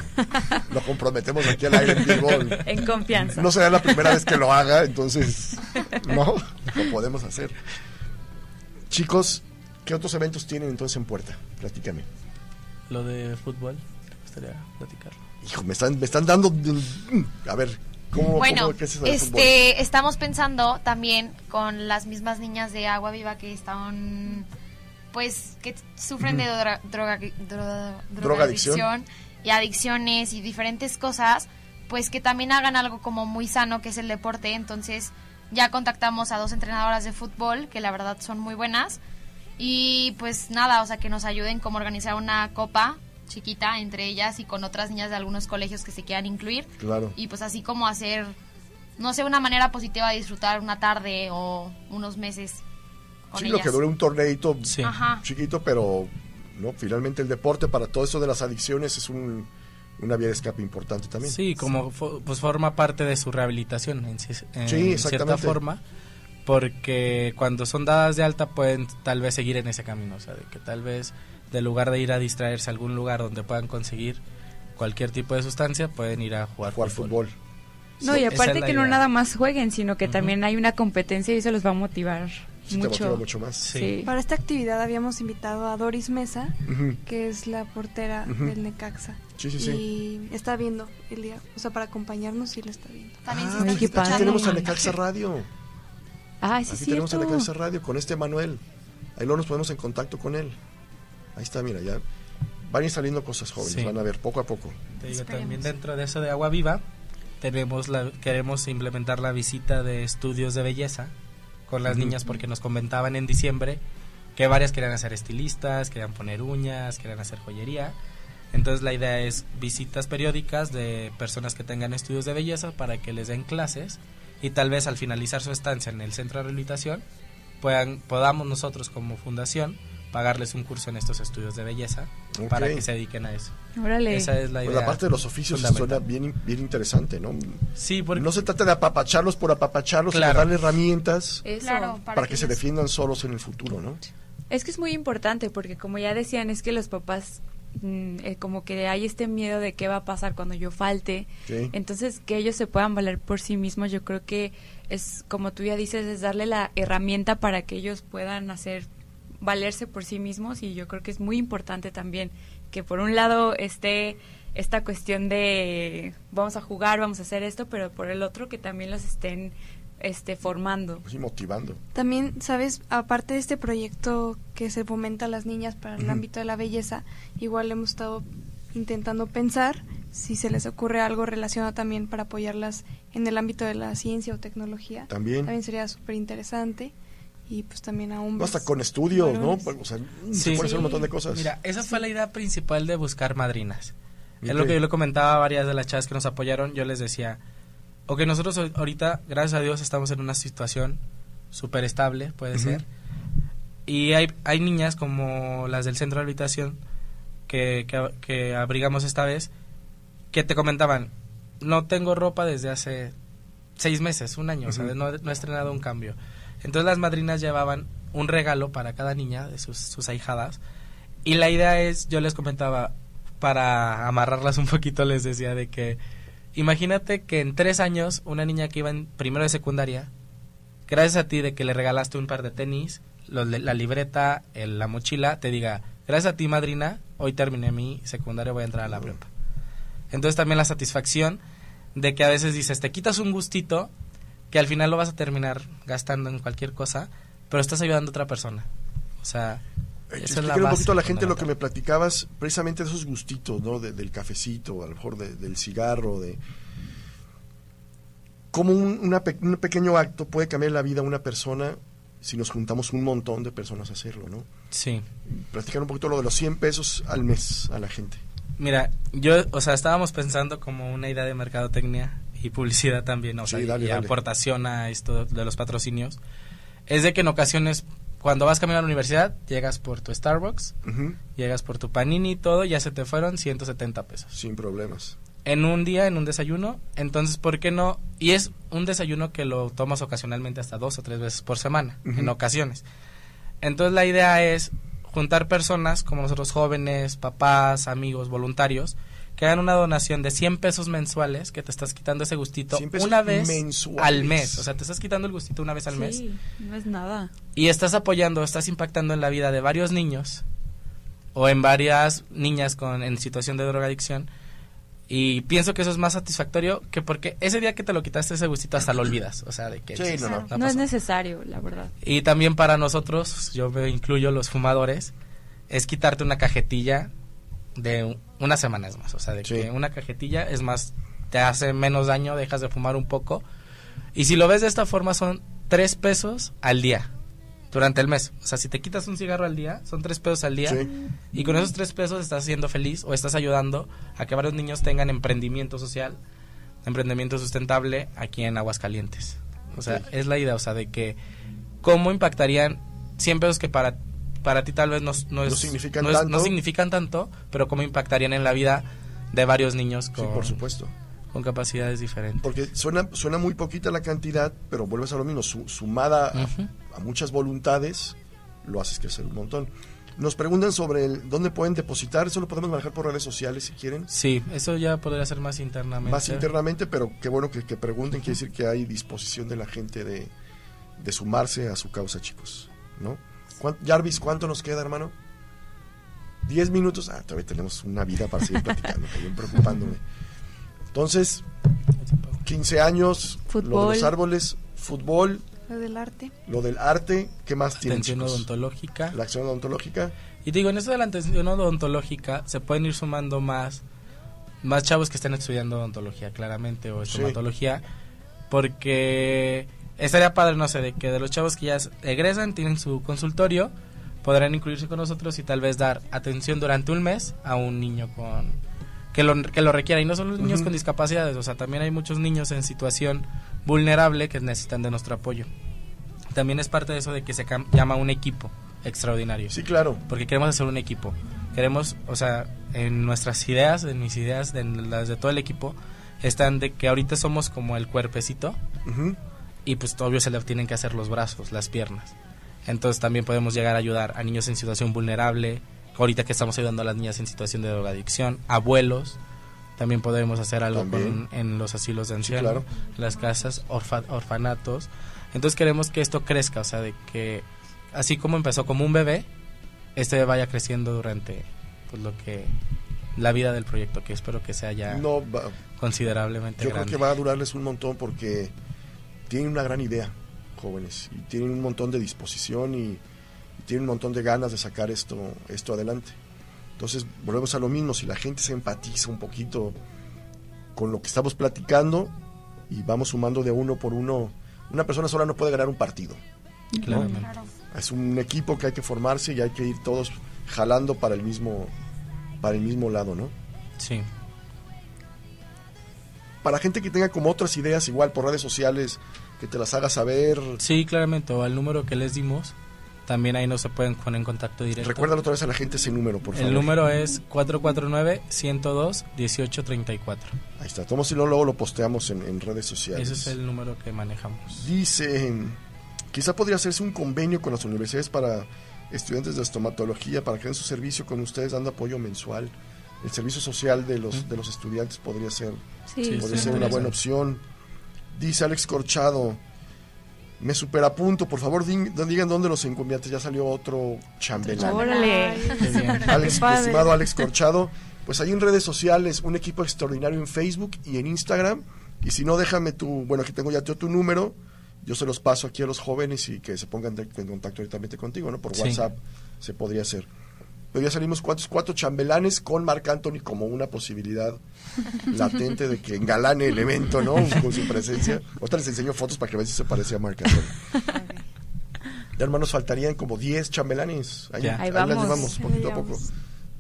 Lo comprometemos aquí al aire en vivo. [laughs] En confianza. No será la primera vez que lo haga, entonces, no, lo podemos hacer. Chicos, ¿qué otros eventos tienen entonces en puerta? Platícame. Lo de fútbol, ¿te gustaría platicarlo? Hijo, me están, me están dando. A ver, ¿cómo, Bueno, cómo- qué es este, estamos pensando también con las mismas niñas de Agua Viva que están, pues, que sufren de droga, dro- Drogadicción. y adicciones y diferentes cosas, pues que también hagan algo como muy sano que es el deporte. Entonces ya contactamos a dos entrenadoras de fútbol que la verdad son muy buenas y pues nada, o sea que nos ayuden como organizar una copa chiquita entre ellas y con otras niñas de algunos colegios que se quieran incluir Claro. y pues así como hacer, no sé, una manera positiva de disfrutar una tarde o unos meses con Sí, ellas. lo que dure un torneito Sí. Chiquito, pero no finalmente el deporte para todo eso de las adicciones es un, una vía de escape importante también. Sí, como fo- pues forma parte de su rehabilitación en, ci- en Sí, cierta forma, porque cuando son dadas de alta pueden tal vez seguir en ese camino, o sea, de que tal vez de lugar de ir a distraerse a algún lugar donde puedan conseguir cualquier tipo de sustancia, pueden ir a jugar, Jugar fútbol. No, Sí, y aparte es que no nada más jueguen, sino que también hay una competencia y eso los va a motivar Sí, te motiva mucho. mucho más. Sí. Sí. Para esta actividad habíamos invitado a Doris Mesa, que es la portera Ujú. del Necaxa. Sí, sí, sí. Y está viendo el día, o sea, para acompañarnos sí la está viendo. También Ah, están qué aquí tenemos a. Necaxa Radio. Ah, sí, Aquí tenemos a. Necaxa Radio con este Manuel. Ahí luego nos ponemos en contacto con él. Ahí está, mira, ya van a ir saliendo cosas jóvenes, Sí. van a ver poco a poco. Te digo, también dentro de eso de agua viva, tenemos la, queremos implementar la visita de estudios de belleza con las niñas porque nos comentaban en diciembre que varias querían hacer estilistas, querían poner uñas, querían hacer joyería. Entonces la idea es visitas periódicas de personas que tengan estudios de belleza para que les den clases y tal vez al finalizar su estancia en el centro de rehabilitación puedan, podamos nosotros como fundación pagarles un curso en estos estudios de belleza para que se dediquen a eso. Órale. Esa es la Pues idea. la parte de los oficios suena bien, bien interesante, ¿no? Sí, porque No se trata de apapacharlos por apapacharlos, sino Claro. darle herramientas Eso. Para, que, se defiendan solos en el futuro, ¿no? Es que es muy importante porque como ya decían, es que los papás mm, eh, como que hay este miedo de qué va a pasar cuando yo falte. Sí. Entonces, que ellos se puedan valer por sí mismos, yo creo que es, como tú ya dices, es darle la herramienta para que ellos puedan hacer, valerse por sí mismos y yo creo que es muy importante también que por un lado esté esta cuestión de vamos a jugar, vamos a hacer esto, pero por el otro que también los estén este formando. Pues, y motivando. También, ¿sabes? Aparte de este proyecto que se fomenta a las niñas para el ámbito de la belleza, igual hemos estado intentando pensar si se les ocurre algo relacionado también para apoyarlas en el ámbito de la ciencia o tecnología. También. También sería súper interesante. Y pues también a No, hombres. hasta con estudios, ¿no? O sea, se Sí. puede hacer un montón de cosas. Mira, esa fue la idea principal de buscar madrinas. Es lo que yo le comentaba a varias de las chavas que nos apoyaron. Yo les decía, ok, nosotros ahorita, gracias a Dios, estamos en una situación súper estable, puede ser. Y hay, hay niñas como las del centro de habitación que, que, que abrigamos esta vez, que te comentaban, no tengo ropa desde hace seis meses, un año, o sea, no, no he estrenado un cambio. Entonces las madrinas llevaban un regalo para cada niña de sus, sus ahijadas. Y la idea es, yo les comentaba, para amarrarlas un poquito, les decía de que imagínate que en tres años una niña que iba en primero de secundaria, gracias a ti de que le regalaste un par de tenis, los- la libreta, el- la mochila, te diga, gracias a ti madrina, hoy terminé mi secundaria, voy a entrar a la prepa. Entonces también la satisfacción de que a veces dices, te quitas un gustito que al final lo vas a terminar gastando en cualquier cosa, pero estás ayudando a otra persona. O sea, esa es la un poquito a la gente lo que me platicabas, precisamente de esos gustitos, ¿no? De- del cafecito, a lo mejor de- del cigarro, de... Cómo un, una un pequeño acto puede cambiar la vida a una persona si nos juntamos un montón de personas a hacerlo, ¿no? Sí. Platicar un poquito lo de los 100 pesos al mes a la gente. Mira, yo, o sea, estábamos pensando como una idea de mercadotecnia y publicidad también, o Sí, sea, y- dale, y dale. aportación a esto de los patrocinios. Es de que en ocasiones, cuando vas camino a la universidad, llegas por tu Starbucks, llegas por tu panini y todo, ya se te fueron 170 pesos. Sin problemas. En un día, en un desayuno, entonces, ¿por qué no? Y es un desayuno que lo tomas ocasionalmente hasta dos o tres veces por semana, en ocasiones. Entonces la idea es juntar personas como nosotros jóvenes, papás, amigos, voluntarios, que hagan una donación de 100 pesos mensuales, que te estás quitando ese gustito 100 pesos una vez mensuales. al mes. O sea, te estás quitando el gustito una vez al mes. Sí, no es nada. Y estás apoyando, estás impactando en la vida de varios niños o en varias niñas con, en situación de drogadicción. Y pienso que eso es más satisfactorio que porque ese día que te lo quitaste ese gustito hasta lo olvidas. O sea, de que... Sí, dices, no, no. "No No es pasó". necesario, la verdad. Y también para nosotros, yo me incluyo los fumadores, es quitarte una cajetilla de un- una semana es más. O sea, de Sí. que una cajetilla es más, te hace menos daño, dejas de fumar un poco. Y si lo ves de esta forma, son tres pesos al día durante el mes. O sea, si te quitas un cigarro al día, son tres pesos al día. Sí. Y con esos tres pesos estás siendo feliz o estás ayudando a que varios niños tengan emprendimiento social, emprendimiento sustentable aquí en Aguascalientes. O sea, es la idea, o sea, de que cómo impactarían 100 pesos que para, para ti tal vez no, no, es- No significan no es- tanto. no significan tanto, pero cómo impactarían en la vida de varios niños Sí, con, por supuesto. con capacidades diferentes. Porque suena, suena muy poquita la cantidad, pero vuelves a lo mismo, su- sumada a- a, muchas voluntades, lo haces crecer un montón. Nos preguntan sobre el, dónde pueden depositar, eso lo podemos manejar por redes sociales si quieren, Sí, eso ya podría ser más internamente. más internamente, pero qué bueno que, que pregunten, quiere decir que hay disposición de la gente de, de sumarse a su causa, chicos. ¿no? ¿Cuán- Jarvis, ¿cuánto nos queda, hermano? ¿Diez minutos? Ah, todavía tenemos una vida para seguir platicando, bien preocupándome. Entonces, 15 años, lo de Fútbol. los árboles, fútbol, Lo del arte. lo del arte, ¿qué más tienen? Atención chicos? odontológica. La acción odontológica. Y digo, en esto de la atención odontológica se pueden ir sumando más, más chavos que estén estudiando odontología, claramente, o Sí. estomatología, porque estaría padre, no sé, de que de los chavos que ya egresan, tienen su consultorio, podrán incluirse con nosotros y tal vez dar atención durante un mes a un niño con que lo, que lo requiera. Y no solo los niños Ujú. con discapacidades, o sea, también hay muchos niños en situación vulnerable que necesitan de nuestro apoyo. También es parte de eso de que se llama un equipo extraordinario Sí, claro. porque queremos hacer un equipo. Queremos, o sea, en nuestras ideas, en mis ideas, en las de todo el equipo, están de que ahorita somos como el cuerpecito Ujú. Y pues obvio se le tienen que hacer los brazos, las piernas. Entonces también podemos llegar a ayudar a niños en situación vulnerable, ahorita que estamos ayudando a las niñas en situación de drogadicción, abuelos, también podemos hacer algo con- en los asilos de Sí, ancianos, claro. las casas, orfa- orfanatos. Entonces queremos que esto crezca, o sea, de que así como empezó como un bebé, este vaya creciendo durante pues lo que la vida del proyecto, que espero que sea ya No, va- considerablemente yo creo grande. que va a durarles un montón porque tienen una gran idea, jóvenes, y tienen un montón de disposición y, y tienen un montón de ganas de sacar esto, esto adelante. Entonces, volvemos a lo mismo, si la gente se empatiza un poquito con lo que estamos platicando y vamos sumando de uno por uno, una persona sola no puede ganar un partido. Claramente. Es un equipo que hay que formarse y hay que ir todos jalando para el mismo para el mismo lado, ¿no? Sí. Para gente que tenga como otras ideas igual por redes sociales, que te las haga saber. Sí, claramente, o al número que les dimos, También ahí nos se pueden poner en contacto directo. Recuérdalo otra vez a la gente ese número, por favor. El número es 449-102-1834. Ahí está. Tomamos y luego lo posteamos en, en redes sociales. Ese es el número que manejamos. Dice, quizá podría hacerse un convenio con las universidades para estudiantes de estomatología para que den su servicio con ustedes dando apoyo mensual. El servicio social de los, de los estudiantes podría ser, Sí, podría sí, ser una buena opción. Dice Alex Corchado, me superapunto, por favor din- digan dónde los encomiantes. Ya salió otro chambelán. Órale. Alex, estimado Alex Corchado, pues ahí en redes sociales, un equipo extraordinario en Facebook y en Instagram. Y si no, déjame tu, bueno, aquí tengo ya yo tu número, yo se los paso aquí a los jóvenes y que se pongan de- en contacto directamente contigo, ¿no? Por Sí. WhatsApp se podría hacer. Pero ya salimos cuatro, cuatro chambelanes con Marc Anthony como una posibilidad [laughs] latente de que engalane el evento, ¿no? [laughs] Con su presencia. Ahorita les enseño fotos para que vean si se parece a Marc Anthony. Ya hermanos faltarían como 10 chambelanes. Ahí, Ya. Ahí las vamos. llevamos Ahí poquito a poco.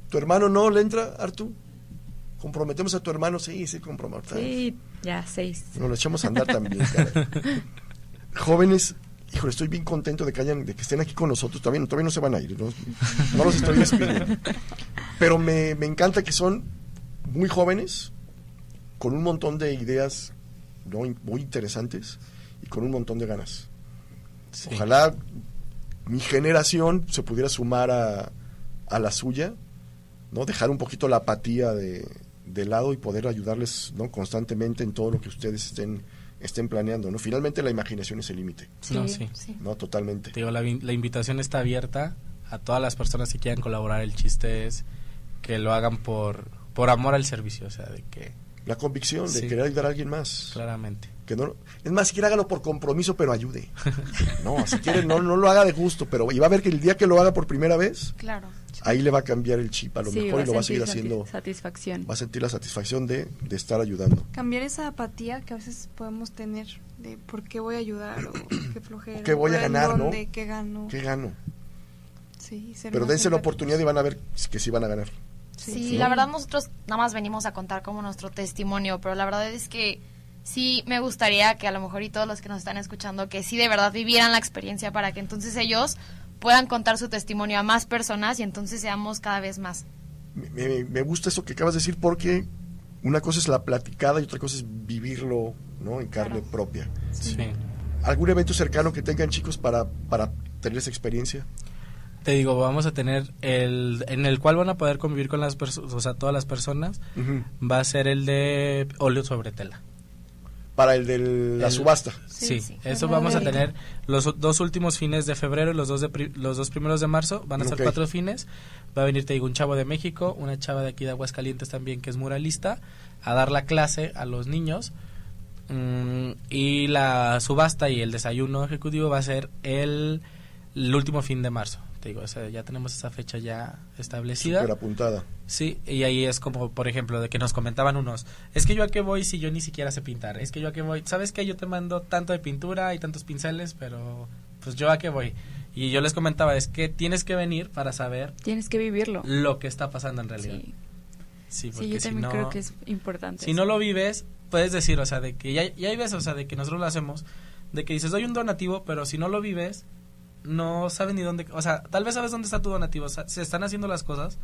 ¿Tu hermano no le entra, Artu? ¿Comprometemos a tu hermano? Sí, sí, comprometemos. Sí, ya, seis. Nos lo echamos a andar también, caray. [laughs] Jóvenes, híjole, estoy bien contento de que hayan, de que estén aquí con nosotros. Todavía, no- todavía no se van a ir, no, no los estoy despidiendo. Pero me, me encanta que son muy jóvenes, con un montón de ideas ¿no? Muy interesantes y con un montón de ganas. Sí. Ojalá mi generación se pudiera sumar a, a la suya, ¿no? Dejar un poquito la apatía de, de lado y poder ayudarles ¿no? constantemente en todo lo que ustedes estén, estén planeando, ¿no? Finalmente la imaginación es el límite, No, sí. ¿no? Totalmente. Te digo, la, la invitación está abierta a todas las personas que quieran colaborar. El chiste es que lo hagan por, por amor al servicio, o sea, de que La convicción de Sí. querer ayudar a alguien más. claramente. Que no, es más, si quiere hágalo por compromiso, pero ayude. [laughs] No, si quiere, no, no lo haga de gusto, pero y va a ver que el día que lo haga por primera vez, Claro. ahí le va a cambiar el chip a lo Sí, mejor y lo va a seguir haciendo. sati- Satisfacción. Va a sentir la satisfacción de, de estar ayudando. Cambiar esa apatía que a veces podemos tener de por qué voy a ayudar o [clears throat] qué flojera. O qué voy a ganar, ¿no? dónde, ¿Qué gano? ¿Qué gano? Sí, ser Pero dense la oportunidad y van a ver que sí van a ganar. Sí, Sí. la verdad nosotros nada más venimos a contar como nuestro testimonio, pero la verdad es que sí me gustaría que a lo mejor y todos los que nos están escuchando que sí de verdad vivieran la experiencia para que entonces ellos puedan contar su testimonio a más personas y entonces seamos cada vez más. Me, me- me gusta eso que acabas de decir porque una cosa es la platicada y otra cosa es vivirlo ¿no? en carne propia. Sí. ¿Algún evento cercano que tengan chicos para, para tener esa experiencia? Te digo, vamos a tener el en el cual van a poder convivir con las personas, o sea, todas las personas, va a ser el de óleo sobre tela. Para el de la El- subasta. Sí, sí. eso vamos a tener los dos últimos fines de febrero y los dos, de pri- los dos primeros de marzo. Van a ser cuatro fines. Va a venir, te digo, un chavo de México, una chava de aquí de Aguascalientes también que es muralista, a dar la clase a los niños. Mm, y la subasta y el desayuno ejecutivo va a ser el, el último fin de marzo. Te digo, o sea, ya tenemos esa fecha ya establecida. Súper apuntada. Sí, y ahí es como, por ejemplo, de que nos comentaban unos, es que yo a qué voy si yo ni siquiera sé pintar, es que yo a qué voy, ¿sabes que Yo te mando tanto de pintura y tantos pinceles, pero pues yo a qué voy. Y yo les comentaba, es que tienes que venir para saber Tienes que vivirlo. lo que está pasando en realidad. Sí, Sí, sí, porque yo si también no, creo que es importante. si no lo vives, puedes decir, o sea, de que ya, ya hay veces, o sea, de que nosotros lo hacemos, de que dices, doy un donativo, pero si no lo vives, no sabes ni dónde, o sea, tal vez sabes dónde está tu donativo, o sea, se están haciendo las cosas,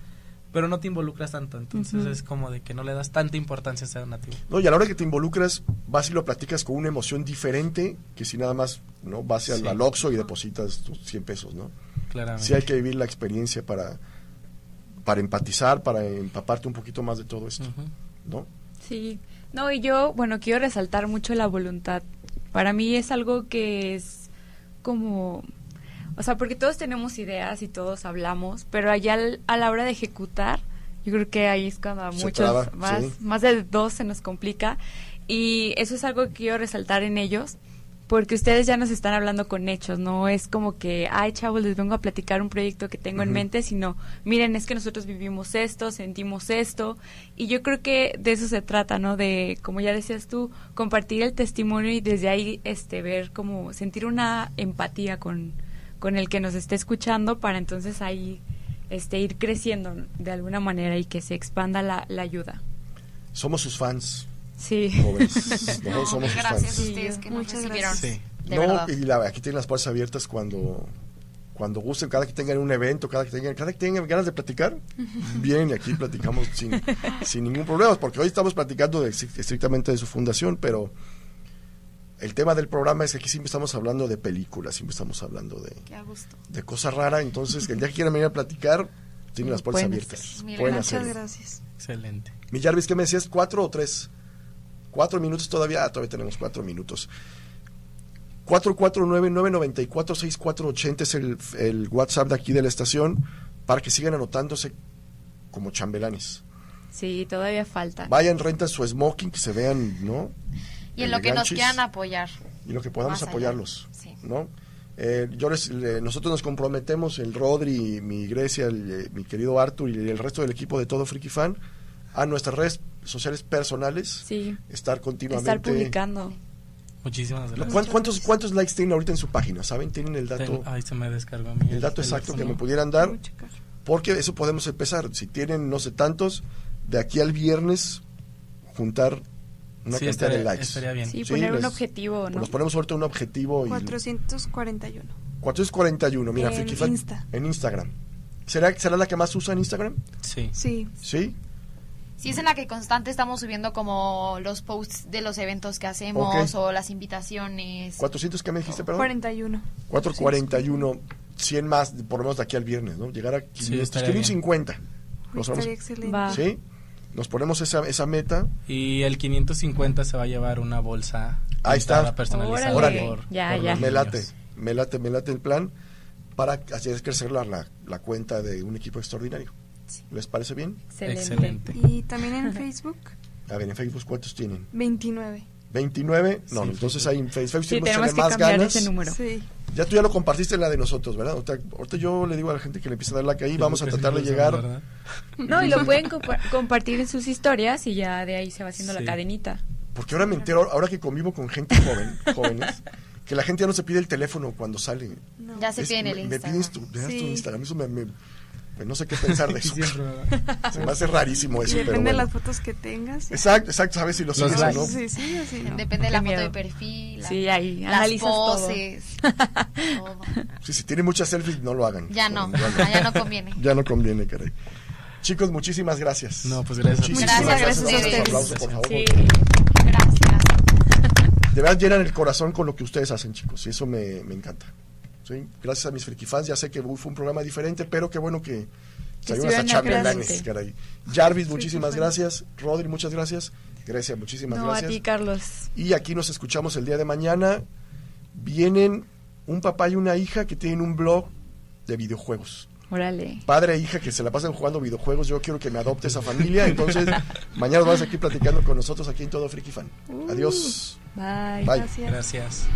pero no te involucras tanto, entonces es como de que no le das tanta importancia a ese donativo. No, y a la hora que te involucras, vas y lo platicas con una emoción diferente que si nada más no vas al, Sí. al Oxxo y depositas tus 100 pesos, ¿no? Claramente. Sí hay que vivir la experiencia para, para empatizar, para empaparte un poquito más de todo esto. ¿no? Sí, no, y yo, bueno, quiero resaltar mucho la voluntad. Para mí es algo que es como, o sea, porque todos tenemos ideas y todos hablamos, pero allá al- a la hora de ejecutar, yo creo que ahí es cuando a muchos, traba, más, sí. más de dos se nos complica. Y eso es algo que quiero resaltar en ellos, porque ustedes ya nos están hablando con hechos, no es como que, ay chavos, les vengo a platicar un proyecto que tengo en Ujú. mente, sino, miren, es que nosotros vivimos esto, sentimos esto, y yo creo que de eso se trata, ¿no? De, como ya decías tú, compartir el testimonio y desde ahí este ver como sentir una empatía con, con el que nos esté escuchando para entonces ahí este ir creciendo de alguna manera y que se expanda la, la ayuda. Somos sus fans, Sí. jóvenes. [laughs] Nosotros somos sus gracias fans. a ustedes Sí, que nos muchas recibieron. gracias. De no, verdad. y la- aquí tienen las puertas abiertas cuando Cuando gusten, cada que tengan un evento, cada que tengan, cada que tengan ganas de platicar, bien, y aquí platicamos sin, [laughs] sin ningún problema, porque hoy estamos platicando de- estrictamente de su fundación, pero el tema del programa es que aquí siempre estamos hablando de películas, siempre estamos hablando de, cosas raras, entonces el día que quieran venir a platicar, tienen las puertas Pueden abiertas. Pueden Muchas hacerlo. gracias. Excelente. Mi Jarvis, ¿qué me decías? ¿Cuatro o tres? ¿Cuatro minutos todavía? Ah, todavía tenemos cuatro minutos. 449-994-6480 es el, el WhatsApp de aquí de la estación para que sigan anotándose como chambelanes. Sí, todavía falta. Vayan, rentan su smoking, que se vean, ¿no? Y en lo que nos quieran apoyar. Y lo que podamos apoyarlos, Sí. ¿no? Eh, yo les- le- nosotros nos comprometemos, el Rodri, mi Grecia, el, eh, mi querido Arthur y el resto del equipo de Todo Freaky Fan, a nuestras redes sociales personales, Sí, estar continuamente... estar publicando. Muchísimas gracias. ¿cuán- ¿Cuántos, ¿Cuántos likes tienen ahorita en su página? ¿Saben? ¿Tienen el dato, Ten- Ahí se me descargó a mí el dato exacto que me pudieran dar? Porque eso podemos empezar. Si tienen no sé tantos, de aquí al viernes juntar una Sí, cantidad estaría, de likes. estaría bien. Sí, Sí, poner un les- objetivo, ¿no? Nos ponemos ahorita un objetivo y 441. 441, mira, En Friki Insta. en Instagram. ¿Será, ¿Será la que más usa en Instagram? Sí. Sí. Sí. Sí, es en la que constante estamos subiendo como los posts de los eventos que hacemos Ok. o las invitaciones. 400, ¿qué me dijiste, perdón? 41. 441, 100 más, por lo menos de aquí al viernes, ¿no? Llegar a 500, estaría quiero un bien. 50. Nos Estaría vamos- excelente. Va. ¿Sí? Nos ponemos esa, esa meta. Y el 550 se va a llevar una bolsa Ahí está. personalizada Órale. por- Ya, por ya. Me late, me late, me late el plan para hacer crecer la, la, la cuenta de un equipo extraordinario. ¿Les parece bien? Excelente. Excelente. Y también en Facebook, A ver, en Facebook, ¿cuántos tienen? 29. 29. No, Sí, entonces ahí en Facebook Sí, tenemos tenemos que más cambiar ganas. ese número. Sí. Ya tú ya lo compartiste en la de nosotros, ¿verdad? Ahorita, ahorita yo le digo a la gente que le empiece a dar like ahí, vamos a tratar de llegar. No, y lo [laughs] pueden compa- compartir en sus historias y ya de ahí se va haciendo Sí. la cadenita. Porque ahora me entero, ahora que convivo con gente joven, [laughs] jóvenes, que la gente ya no se pide el teléfono cuando sale. No. Ya se piden el me Instagram. tu, me das tu Sí. Instagram. Eso me, me- pues no sé qué pensar de [laughs] eso. [laughs] Se me hace rarísimo Y eso, pero depende de las fotos que tengas. Exacto, exacto, sabes si lo Los sigues o no. Sí, sí. ¿no? Depende de la Qué foto miedo. de perfil. la- Sí, ahí las analizas poses. [laughs] todo. Sí, si tiene muchas selfies, no lo hagan. Ya no, Ya ah, ya no conviene. Ya no conviene, caray. Chicos, muchísimas gracias. No, pues gracias a Muchísimas Gracias, gracias. gracias a Un ustedes. aplauso, por favor. Sí. Gracias. De verdad llenan el corazón con lo que ustedes hacen, chicos, y eso me, me encanta. ¿Sí? Gracias a mis friki fans, ya sé que fue un programa diferente, pero qué bueno que salimos a estuvieron chambelanes, caray. Jarvis, muchísimas gracias. Rodri, muchas gracias. Grecia, muchísimas No, gracias. a ti, Carlos. Y aquí nos escuchamos el día de mañana. Vienen un papá y una hija que tienen un blog de videojuegos. Órale. Padre e hija que se la pasan jugando videojuegos, yo quiero que me adopte esa familia. Entonces, [laughs] mañana vas aquí platicando con nosotros aquí en Todo Friki Fan. Adiós. Bye. Bye. Gracias. Gracias.